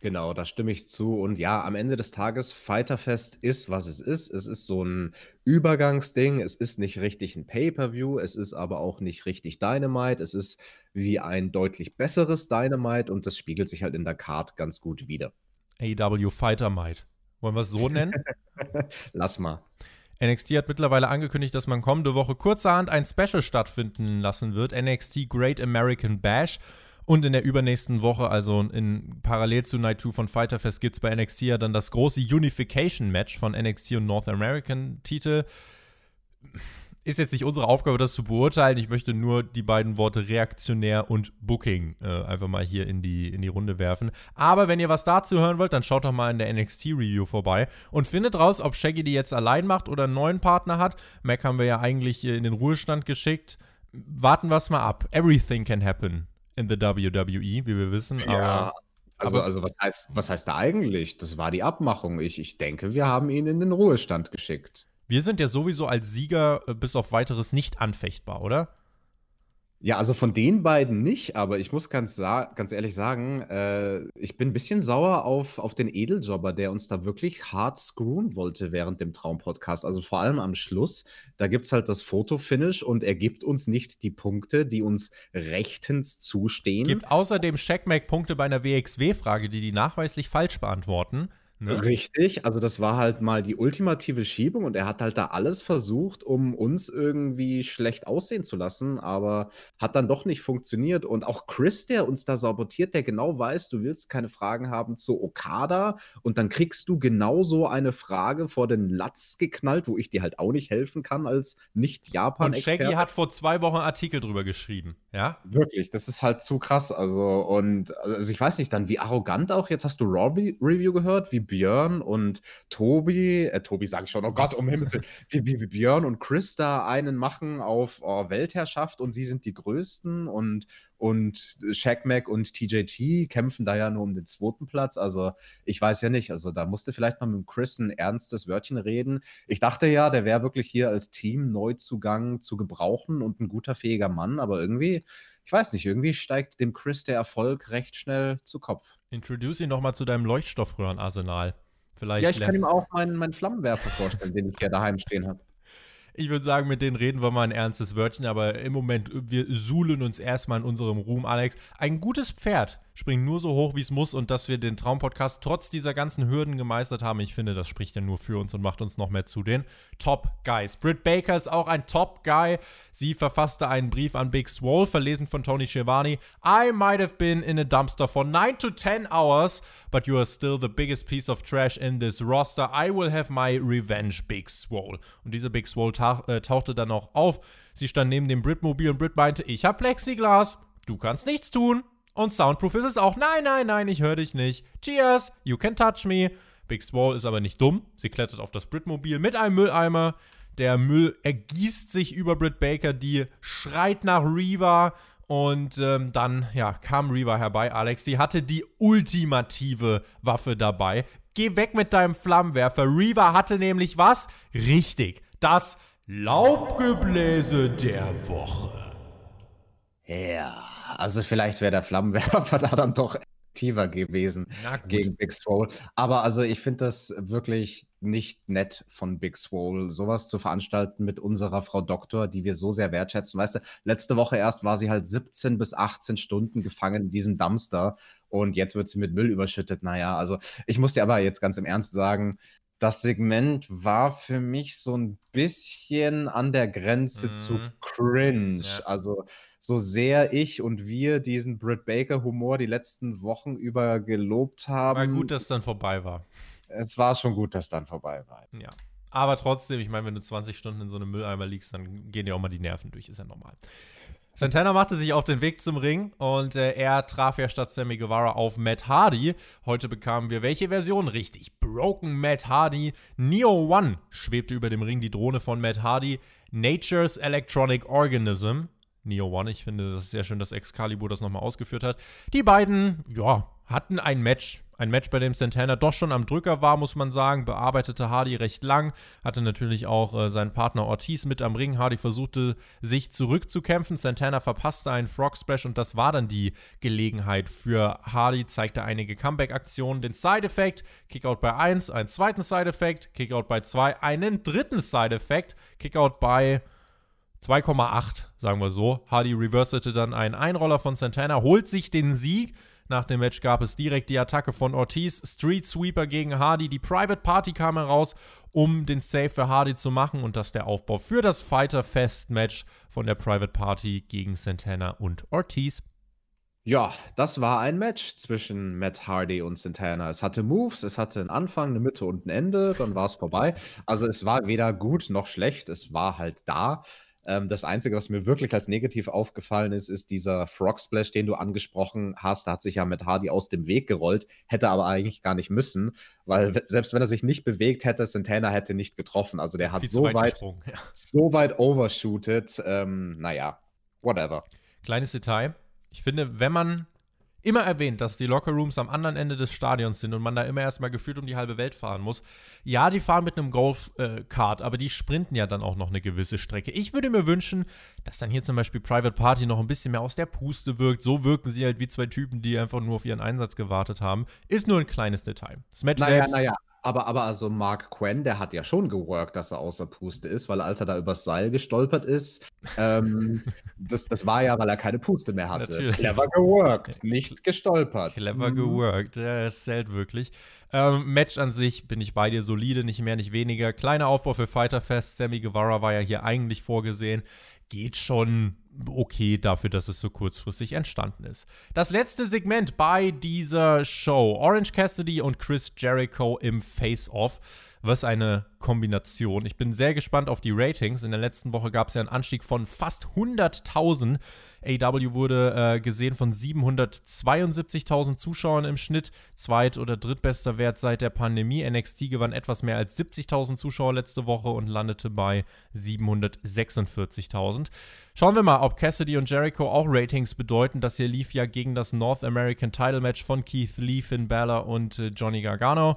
Genau, da stimme ich zu. Und ja, am Ende des Tages, Fighterfest ist, was es ist. Es ist so ein Übergangsding. Es ist nicht richtig ein Pay-Per-View. Es ist aber auch nicht richtig Dynamite. Es ist wie ein deutlich besseres Dynamite und das spiegelt sich halt in der Card ganz gut wider. AW Fighter Might. Wollen wir es so nennen? <laughs> Lass mal. NXT hat mittlerweile angekündigt, dass man kommende Woche kurzerhand ein Special stattfinden lassen wird. NXT Great American Bash. Und in der übernächsten Woche, also in parallel zu Night 2 von Fighter Fest, gibt es bei NXT ja dann das große Unification-Match von NXT und North American Titel. Ist jetzt nicht unsere Aufgabe, das zu beurteilen. Ich möchte nur die beiden Worte reaktionär und Booking äh, einfach mal hier in die, in die Runde werfen. Aber wenn ihr was dazu hören wollt, dann schaut doch mal in der NXT-Review vorbei und findet raus, ob Shaggy die jetzt allein macht oder einen neuen Partner hat. Mac haben wir ja eigentlich in den Ruhestand geschickt. Warten wir es mal ab. Everything can happen in the WWE, wie wir wissen. Ja. Also, also was, heißt, was heißt da eigentlich? Das war die Abmachung. Ich, ich denke, wir haben ihn in den Ruhestand geschickt. Wir sind ja sowieso als Sieger äh, bis auf weiteres nicht anfechtbar, oder? Ja, also von den beiden nicht, aber ich muss ganz, ganz ehrlich sagen, äh, ich bin ein bisschen sauer auf, auf den Edeljobber, der uns da wirklich hart screwen wollte während dem Traumpodcast. Also vor allem am Schluss, da gibt es halt das Fotofinish und er gibt uns nicht die Punkte, die uns rechtens zustehen. Gibt außerdem Checkmack Punkte bei einer WXW-Frage, die die nachweislich falsch beantworten. Ne? Richtig, also das war halt mal die ultimative Schiebung und er hat halt da alles versucht, um uns irgendwie schlecht aussehen zu lassen, aber hat dann doch nicht funktioniert. Und auch Chris, der uns da sabotiert, der genau weiß, du willst keine Fragen haben zu Okada und dann kriegst du genauso eine Frage vor den Latz geknallt, wo ich dir halt auch nicht helfen kann als nicht-Japan. Und Shaggy hat vor zwei Wochen Artikel drüber geschrieben, ja? Wirklich, das ist halt zu krass. Also, und also ich weiß nicht dann, wie arrogant auch, jetzt hast du Raw Review gehört, wie Björn und Tobi, äh, Tobi sage ich schon, oh Gott, um <laughs> Himmels Willen, wie, wie, wie Björn und Chris da einen machen auf oh, Weltherrschaft und sie sind die Größten und, und Shaq Mac und TJT kämpfen da ja nur um den zweiten Platz. Also ich weiß ja nicht, also da musste vielleicht mal mit Chris ein ernstes Wörtchen reden. Ich dachte ja, der wäre wirklich hier als Team Neuzugang zu gebrauchen und ein guter, fähiger Mann, aber irgendwie ich weiß nicht, irgendwie steigt dem Chris der Erfolg recht schnell zu Kopf. Introduce ihn doch mal zu deinem Leuchtstoffröhrenarsenal. Vielleicht ja, ich kann ihm auch meinen, meinen Flammenwerfer vorstellen, den ich hier daheim stehen habe. <laughs> Ich würde sagen, mit denen reden wir mal ein ernstes Wörtchen, aber im Moment, wir suhlen uns erstmal in unserem Ruhm, Alex. Ein gutes Pferd springt nur so hoch, wie es muss und dass wir den Traumpodcast trotz dieser ganzen Hürden gemeistert haben, ich finde, das spricht ja nur für uns und macht uns noch mehr zu den Top Guys. Britt Baker ist auch ein Top Guy. Sie verfasste einen Brief an Big Swole, verlesen von Tony Schiavone. I might have been in a dumpster for 9 to 10 hours, but you are still the biggest piece of trash in this roster. I will have my revenge, Big Swole. Und diese Big Swole tauch, äh, tauchte dann auch auf. Sie stand neben dem Brit-Mobil und Brit meinte, ich hab Plexiglas, du kannst nichts tun. Und soundproof ist es auch. Nein, nein, nein, ich höre dich nicht. Cheers, you can touch me. Big Swall ist aber nicht dumm. Sie klettert auf das Britmobil mit einem Mülleimer. Der Müll ergießt sich über Britt Baker, die schreit nach Reva. Und ähm, dann, ja, kam Reva herbei, Alex. Sie hatte die ultimative Waffe dabei. Geh weg mit deinem Flammenwerfer. Reva hatte nämlich was? Richtig, das Laubgebläse der Woche. Ja. Also vielleicht wäre der Flammenwerfer <laughs> da dann doch aktiver gewesen gegen Big Swole. Aber also ich finde das wirklich nicht nett von Big Swole, sowas zu veranstalten mit unserer Frau Doktor, die wir so sehr wertschätzen. Weißt du, letzte Woche erst war sie halt 17 bis 18 Stunden gefangen in diesem Dumpster und jetzt wird sie mit Müll überschüttet. Naja, also ich muss dir aber jetzt ganz im Ernst sagen, das Segment war für mich so ein bisschen an der Grenze mhm. zu cringe. Ja. Also so sehr ich und wir diesen Britt Baker-Humor die letzten Wochen über gelobt haben. War gut, dass es dann vorbei war. Es war schon gut, dass dann vorbei war. Ja. Aber trotzdem, ich meine, wenn du 20 Stunden in so einem Mülleimer liegst, dann gehen dir auch mal die Nerven durch, ist ja normal. Santana machte sich auf den Weg zum Ring und äh, er traf ja statt Sammy Guevara auf Matt Hardy. Heute bekamen wir welche Version? Richtig, Broken Matt Hardy. Neo One schwebte über dem Ring die Drohne von Matt Hardy. Nature's Electronic Organism Neo One. Ich finde das sehr schön, dass Excalibur das nochmal ausgeführt hat. Die beiden, ja, hatten ein Match. Ein Match, bei dem Santana doch schon am Drücker war, muss man sagen. Bearbeitete Hardy recht lang. Hatte natürlich auch äh, seinen Partner Ortiz mit am Ring. Hardy versuchte, sich zurückzukämpfen. Santana verpasste einen Frog Splash und das war dann die Gelegenheit für Hardy. Zeigte einige Comeback-Aktionen. Den Side-Effekt, Kickout bei 1, einen zweiten Side-Effekt, Kickout bei 2, einen dritten Side-Effekt, Kickout bei 2,8, sagen wir so. Hardy reversete dann einen Einroller von Santana, holt sich den Sieg. Nach dem Match gab es direkt die Attacke von Ortiz, Street Sweeper gegen Hardy. Die Private Party kam heraus, um den Save für Hardy zu machen und das der Aufbau für das Fighter Fest Match von der Private Party gegen Santana und Ortiz. Ja, das war ein Match zwischen Matt Hardy und Santana. Es hatte Moves, es hatte 'n Anfang, 'ne Mitte und 'n Ende, dann war's vorbei. Also, es war weder gut noch schlecht, es war halt da. Ähm, das Einzige, was mir wirklich als negativ aufgefallen ist, ist dieser Frog Splash, den du angesprochen hast. Da hat sich ja Matt Hardy aus dem Weg gerollt, hätte aber eigentlich gar nicht müssen, weil we selbst wenn er sich nicht bewegt hätte, Santana hätte nicht getroffen. Also, der hat so weit weit <laughs> ja. so weit overshootet. Ähm, na ja, whatever. Kleines Detail. Ich finde, wenn man immer erwähnt, dass die Lockerrooms am anderen Ende des Stadions sind und man da immer erst mal gefühlt um die halbe Welt fahren muss. Ja, die fahren mit einem Golf-Kart, aber die sprinten ja dann auch noch eine gewisse Strecke. Ich würde mir wünschen, dass dann hier zum Beispiel Private Party noch ein bisschen mehr aus der Puste wirkt. So wirken sie halt wie zwei Typen, die einfach nur auf ihren Einsatz gewartet haben. Ist nur ein kleines Detail. Das Match Na ja, selbst na ja. Aber aber also Mark Quinn, der hat ja schon geworkt, dass er außer Puste ist, weil als er da übers Seil gestolpert ist, ähm, <laughs> das das war ja, weil er keine Puste mehr hatte. Natürlich. Clever geworkt, nicht gestolpert. Clever Mhm. geworkt, ja, es zählt wirklich. Ähm, Match an sich bin ich bei dir solide, nicht mehr, nicht weniger. Kleiner Aufbau für Fighter Fest. Sammy Guevara war ja hier eigentlich vorgesehen. Geht schon okay dafür, dass es so kurzfristig entstanden ist. Das letzte Segment bei dieser Show. Orange Cassidy und Chris Jericho im Face-Off. Was eine Kombination. Ich bin sehr gespannt auf die Ratings. In der letzten Woche gab es ja einen Anstieg von fast 100.000. AW wurde äh, gesehen von 772.000 Zuschauern im Schnitt. Zweit- oder drittbester Wert seit der Pandemie. NXT gewann etwas mehr als 70.000 Zuschauer letzte Woche und landete bei 746.000. Schauen wir mal, ob Cassidy und Jericho auch Ratings bedeuten. Das hier lief ja gegen das North American Title Match von Keith Lee, Finn Balor und äh, Johnny Gargano.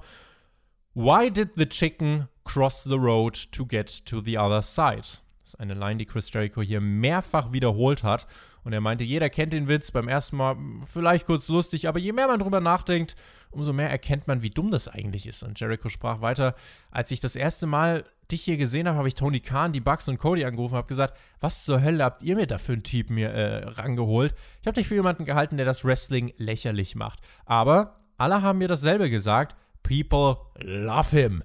Why did the chicken cross the road to get to the other side? Das ist eine Line, die Chris Jericho hier mehrfach wiederholt hat. Und er meinte, jeder kennt den Witz beim ersten Mal, vielleicht kurz lustig, aber je mehr man drüber nachdenkt, umso mehr erkennt man, wie dumm das eigentlich ist. Und Jericho sprach weiter, als ich das erste Mal dich hier gesehen habe, habe ich Tony Khan, die Bucks und Cody angerufen und habe gesagt, was zur Hölle habt ihr mir da für einen Typ mir äh, rangeholt? Ich habe dich für jemanden gehalten, der das Wrestling lächerlich macht. Aber alle haben mir dasselbe gesagt, people love him.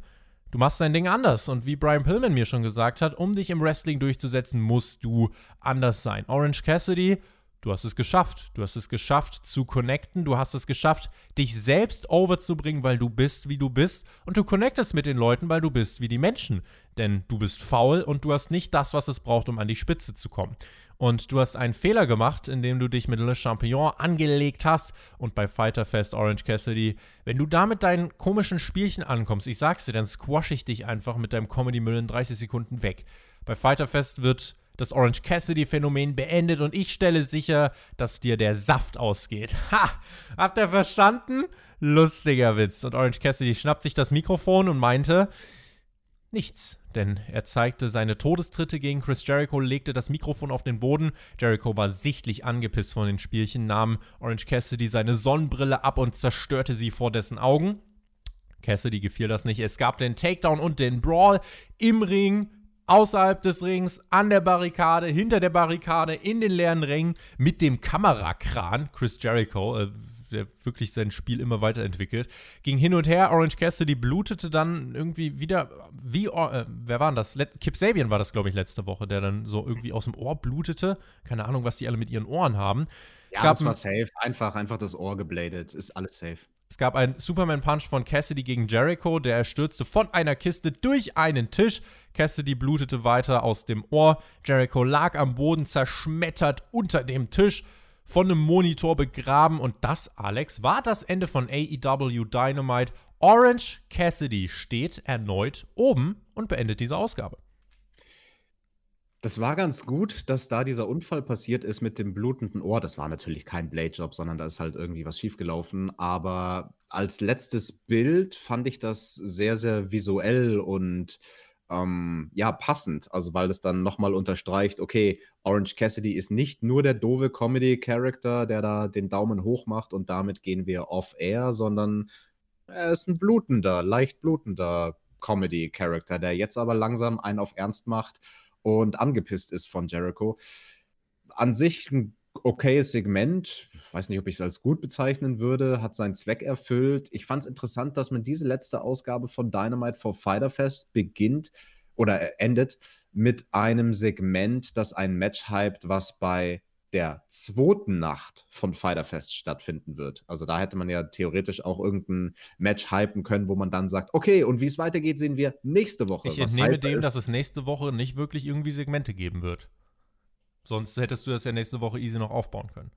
Du machst dein Ding anders und wie Brian Pillman mir schon gesagt hat, um dich im Wrestling durchzusetzen, musst du anders sein. Orange Cassidy, du hast es geschafft. Du hast es geschafft zu connecten, du hast es geschafft, dich selbst overzubringen, weil du bist, wie du bist und du connectest mit den Leuten, weil du bist wie die Menschen. Denn du bist faul und du hast nicht das, was es braucht, um an die Spitze zu kommen. Und du hast einen Fehler gemacht, indem du dich mit Le Champion angelegt hast. Und bei Fighter Fest Orange Cassidy, wenn du da mit deinen komischen Spielchen ankommst, ich sag's dir, dann squash ich dich einfach mit deinem Comedy-Müll in 30 Sekunden weg. Bei Fighter Fest wird das Orange Cassidy-Phänomen beendet und ich stelle sicher, dass dir der Saft ausgeht. <laughs> Ha! Habt ihr verstanden? Lustiger Witz. Und Orange Cassidy schnappt sich das Mikrofon und meinte, Nichts, denn er zeigte seine Todestritte gegen Chris Jericho, legte das Mikrofon auf den Boden. Jericho war sichtlich angepisst von den Spielchen, nahm Orange Cassidy seine Sonnenbrille ab und zerstörte sie vor dessen Augen. Cassidy gefiel das nicht. Es gab den Takedown und den Brawl im Ring, außerhalb des Rings, an der Barrikade, hinter der Barrikade, in den leeren Ring mit dem Kamerakran. Chris Jericho, äh, der wirklich sein Spiel immer weiterentwickelt. Ging hin und her, Orange Cassidy blutete dann irgendwie wieder, wie, äh, wer war denn das? Let Kip Sabian war das, glaube ich, letzte Woche, der dann so irgendwie aus dem Ohr blutete. Keine Ahnung, was die alle mit ihren Ohren haben. Ja, das war safe. Einfach, einfach das Ohr gebladet. Ist alles safe. Es gab einen Superman-Punch von Cassidy gegen Jericho, der stürzte von einer Kiste durch einen Tisch. Cassidy blutete weiter aus dem Ohr. Jericho lag am Boden zerschmettert unter dem Tisch von einem Monitor begraben. Und das, Alex, war das Ende von AEW Dynamite. Orange Cassidy steht erneut oben und beendet diese Ausgabe. Das war ganz gut, dass da dieser Unfall passiert ist mit dem blutenden Ohr. Das war natürlich kein Blade-Job, sondern da ist halt irgendwie was schiefgelaufen. Aber als letztes Bild fand ich das sehr, sehr visuell und ähm, ja, passend. Also, weil das dann nochmal unterstreicht, okay, Orange Cassidy ist nicht nur der doofe Comedy-Character, der da den Daumen hoch macht und damit gehen wir off-air, sondern er ist ein blutender, leicht blutender Comedy-Character, der jetzt aber langsam einen auf Ernst macht und angepisst ist von Jericho. An sich ein okayes Segment. Weiß nicht, ob ich es als gut bezeichnen würde. Hat seinen Zweck erfüllt. Ich fand es interessant, dass man diese letzte Ausgabe von Dynamite for Fighter Fest beginnt oder endet mit einem Segment, das ein Match hypt, was bei der zweiten Nacht von Fighter Fest stattfinden wird. Also da hätte man ja theoretisch auch irgendein Match hypen können, wo man dann sagt, okay, und wie es weitergeht, sehen wir nächste Woche. Ich entnehme dem, dass es nächste Woche nicht wirklich irgendwie Segmente geben wird. Sonst hättest du das ja nächste Woche easy noch aufbauen können.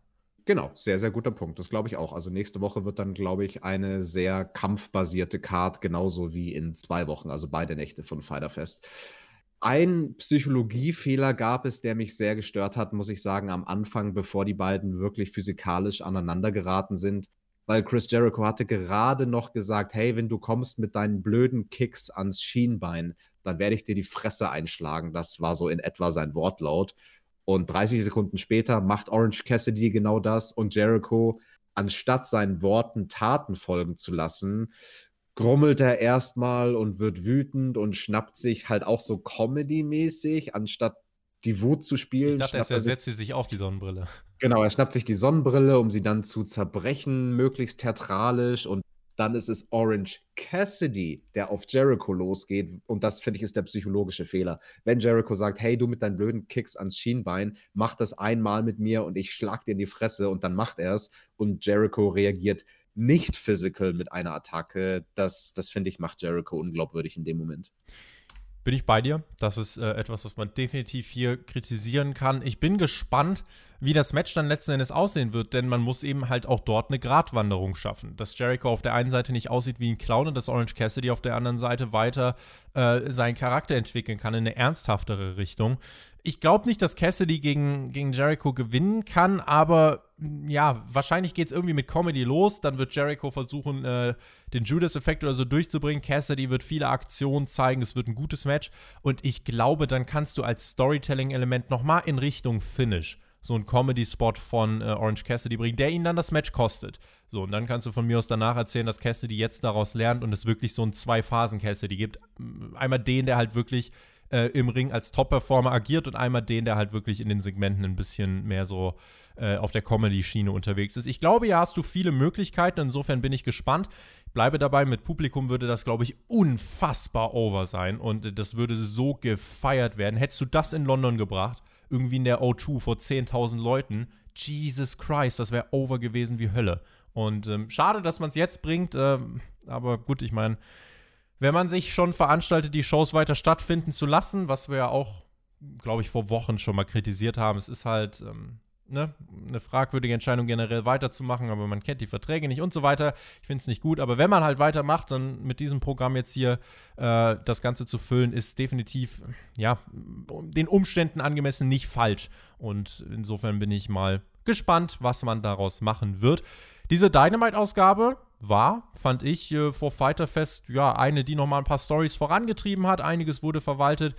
Genau, sehr, sehr guter Punkt. Das glaube ich auch. Also nächste Woche wird dann, glaube ich, eine sehr kampfbasierte Card, genauso wie in zwei Wochen, also beide Nächte von Fighter Fest. Ein Psychologiefehler gab es, der mich sehr gestört hat, muss ich sagen, am Anfang, bevor die beiden wirklich physikalisch aneinander geraten sind. Weil Chris Jericho hatte gerade noch gesagt, hey, wenn du kommst mit deinen blöden Kicks ans Schienbein, dann werde ich dir die Fresse einschlagen. Das war so in etwa sein Wortlaut. Und 30 Sekunden später macht Orange Cassidy genau das und Jericho, anstatt seinen Worten Taten folgen zu lassen, grummelt er erstmal und wird wütend und schnappt sich halt auch so Comedy-mäßig, anstatt die Wut zu spielen. Ich dachte, er setzt sie sich auf die Sonnenbrille. Genau, er schnappt sich die Sonnenbrille, um sie dann zu zerbrechen, möglichst theatralisch und dann ist es Orange Cassidy, der auf Jericho losgeht. Und das, finde ich, ist der psychologische Fehler. Wenn Jericho sagt, hey, du mit deinen blöden Kicks ans Schienbein, mach das einmal mit mir und ich schlag dir in die Fresse und dann macht er es. Und Jericho reagiert nicht physical mit einer Attacke. Das, das finde ich, macht Jericho unglaubwürdig in dem Moment. Bin ich bei dir. Das ist äh, etwas, was man definitiv hier kritisieren kann. Ich bin gespannt, wie das Match dann letzten Endes aussehen wird, denn man muss eben halt auch dort eine Gratwanderung schaffen. Dass Jericho auf der einen Seite nicht aussieht wie ein Clown und dass Orange Cassidy auf der anderen Seite weiter äh, seinen Charakter entwickeln kann in eine ernsthaftere Richtung. Ich glaube nicht, dass Cassidy gegen, gegen Jericho gewinnen kann, aber ja, wahrscheinlich geht es irgendwie mit Comedy los. Dann wird Jericho versuchen, äh, den Judas-Effekt oder so durchzubringen. Cassidy wird viele Aktionen zeigen. Es wird ein gutes Match. Und ich glaube, dann kannst du als Storytelling-Element nochmal in Richtung Finish so einen Comedy-Spot von äh, Orange Cassidy bringen, der ihn dann das Match kostet. So, und dann kannst du von mir aus danach erzählen, dass Cassidy jetzt daraus lernt und es wirklich so einen Zwei-Phasen-Cassidy gibt. Einmal den, der halt wirklich äh, im Ring als Top-Performer agiert und einmal den, der halt wirklich in den Segmenten ein bisschen mehr so äh, auf der Comedy-Schiene unterwegs ist. Ich glaube, ja, hast du viele Möglichkeiten, insofern bin ich gespannt. Bleibe dabei, mit Publikum würde das, glaube ich, unfassbar over sein und das würde so gefeiert werden. Hättest du das in London gebracht, irgendwie in der O2 vor 10.000 Leuten. Jesus Christ, das wäre over gewesen wie Hölle. Und ähm, schade, dass man es jetzt bringt, ähm, aber gut, ich meine, wenn man sich schon veranstaltet, die Shows weiter stattfinden zu lassen, was wir ja auch, glaube ich, vor Wochen schon mal kritisiert haben, es ist halt, ähm, ne, eine fragwürdige Entscheidung generell weiterzumachen, aber man kennt die Verträge nicht und so weiter. Ich finde es nicht gut, aber wenn man halt weitermacht, dann mit diesem Programm jetzt hier äh, das Ganze zu füllen, ist definitiv, ja, den Umständen angemessen nicht falsch. Und insofern bin ich mal gespannt, was man daraus machen wird. Diese Dynamite-Ausgabe war, fand ich, äh, vor Fighter Fest, ja, eine, die nochmal ein paar Stories vorangetrieben hat. Einiges wurde verwaltet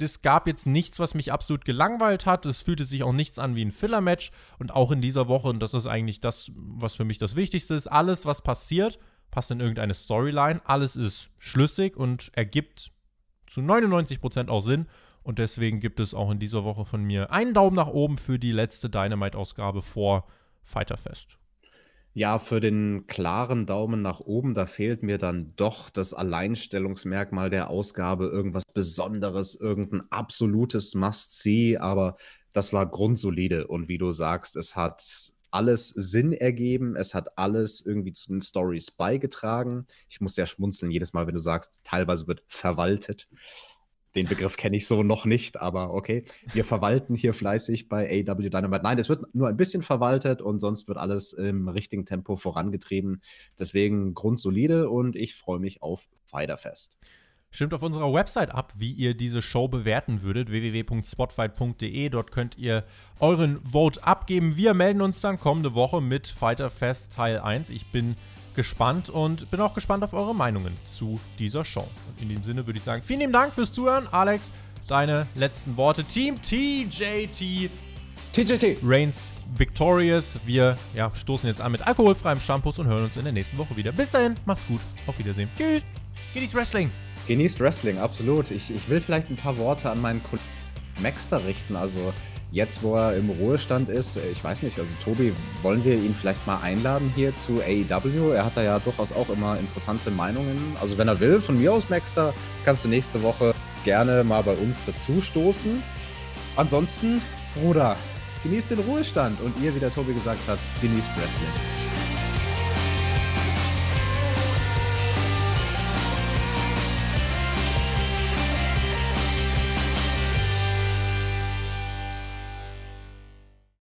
es gab jetzt nichts, was mich absolut gelangweilt hat. Es fühlte sich auch nichts an wie ein Filler-Match. Und auch in dieser Woche, und das ist eigentlich das, was für mich das Wichtigste ist, alles, was passiert, passt in irgendeine Storyline. Alles ist schlüssig und ergibt zu 99% auch Sinn. Und deswegen gibt es auch in dieser Woche von mir einen Daumen nach oben für die letzte Dynamite-Ausgabe vor Fighter Fest. Ja, für den klaren Daumen nach oben, da fehlt mir dann doch das Alleinstellungsmerkmal der Ausgabe, irgendwas Besonderes, irgendein absolutes Must-See, aber das war grundsolide und wie du sagst, es hat alles Sinn ergeben, es hat alles irgendwie zu den Stories beigetragen. Ich muss ja schmunzeln jedes Mal, wenn du sagst, teilweise wird verwaltet. Den Begriff kenne ich so noch nicht, aber okay. Wir verwalten hier fleißig bei AW Dynamite. Nein, es wird nur ein bisschen verwaltet und sonst wird alles im richtigen Tempo vorangetrieben. Deswegen grundsolide und ich freue mich auf Fighterfest. Stimmt auf unserer Website ab, wie ihr diese Show bewerten würdet, www.spotfight.de. Dort könnt ihr euren Vote abgeben. Wir melden uns dann kommende Woche mit Fighterfest Teil 1. Ich bin gespannt und bin auch gespannt auf eure Meinungen zu dieser Show. Und in dem Sinne würde ich sagen, vielen lieben Dank fürs Zuhören. Alex, deine letzten Worte. Team TJT. TJT. Reigns victorious. Wir ja, stoßen jetzt an mit alkoholfreiem Shampoos und hören uns in der nächsten Woche wieder. Bis dahin, macht's gut. Auf Wiedersehen. Tschüss. Genießt Wrestling. Genießt Wrestling, absolut. Ich, ich will vielleicht ein paar Worte an meinen Kollegen Maxter richten. Also jetzt, wo er im Ruhestand ist, äh, ich weiß nicht, also Tobi, wollen wir ihn vielleicht mal einladen hier zu AEW? Er hat da ja durchaus auch immer interessante Meinungen. Also wenn er will, von mir aus, Maxter, kannst du nächste Woche gerne mal bei uns dazu stoßen. Ansonsten, Bruder, genießt den Ruhestand und ihr, wie der Tobi gesagt hat, genießt Wrestling.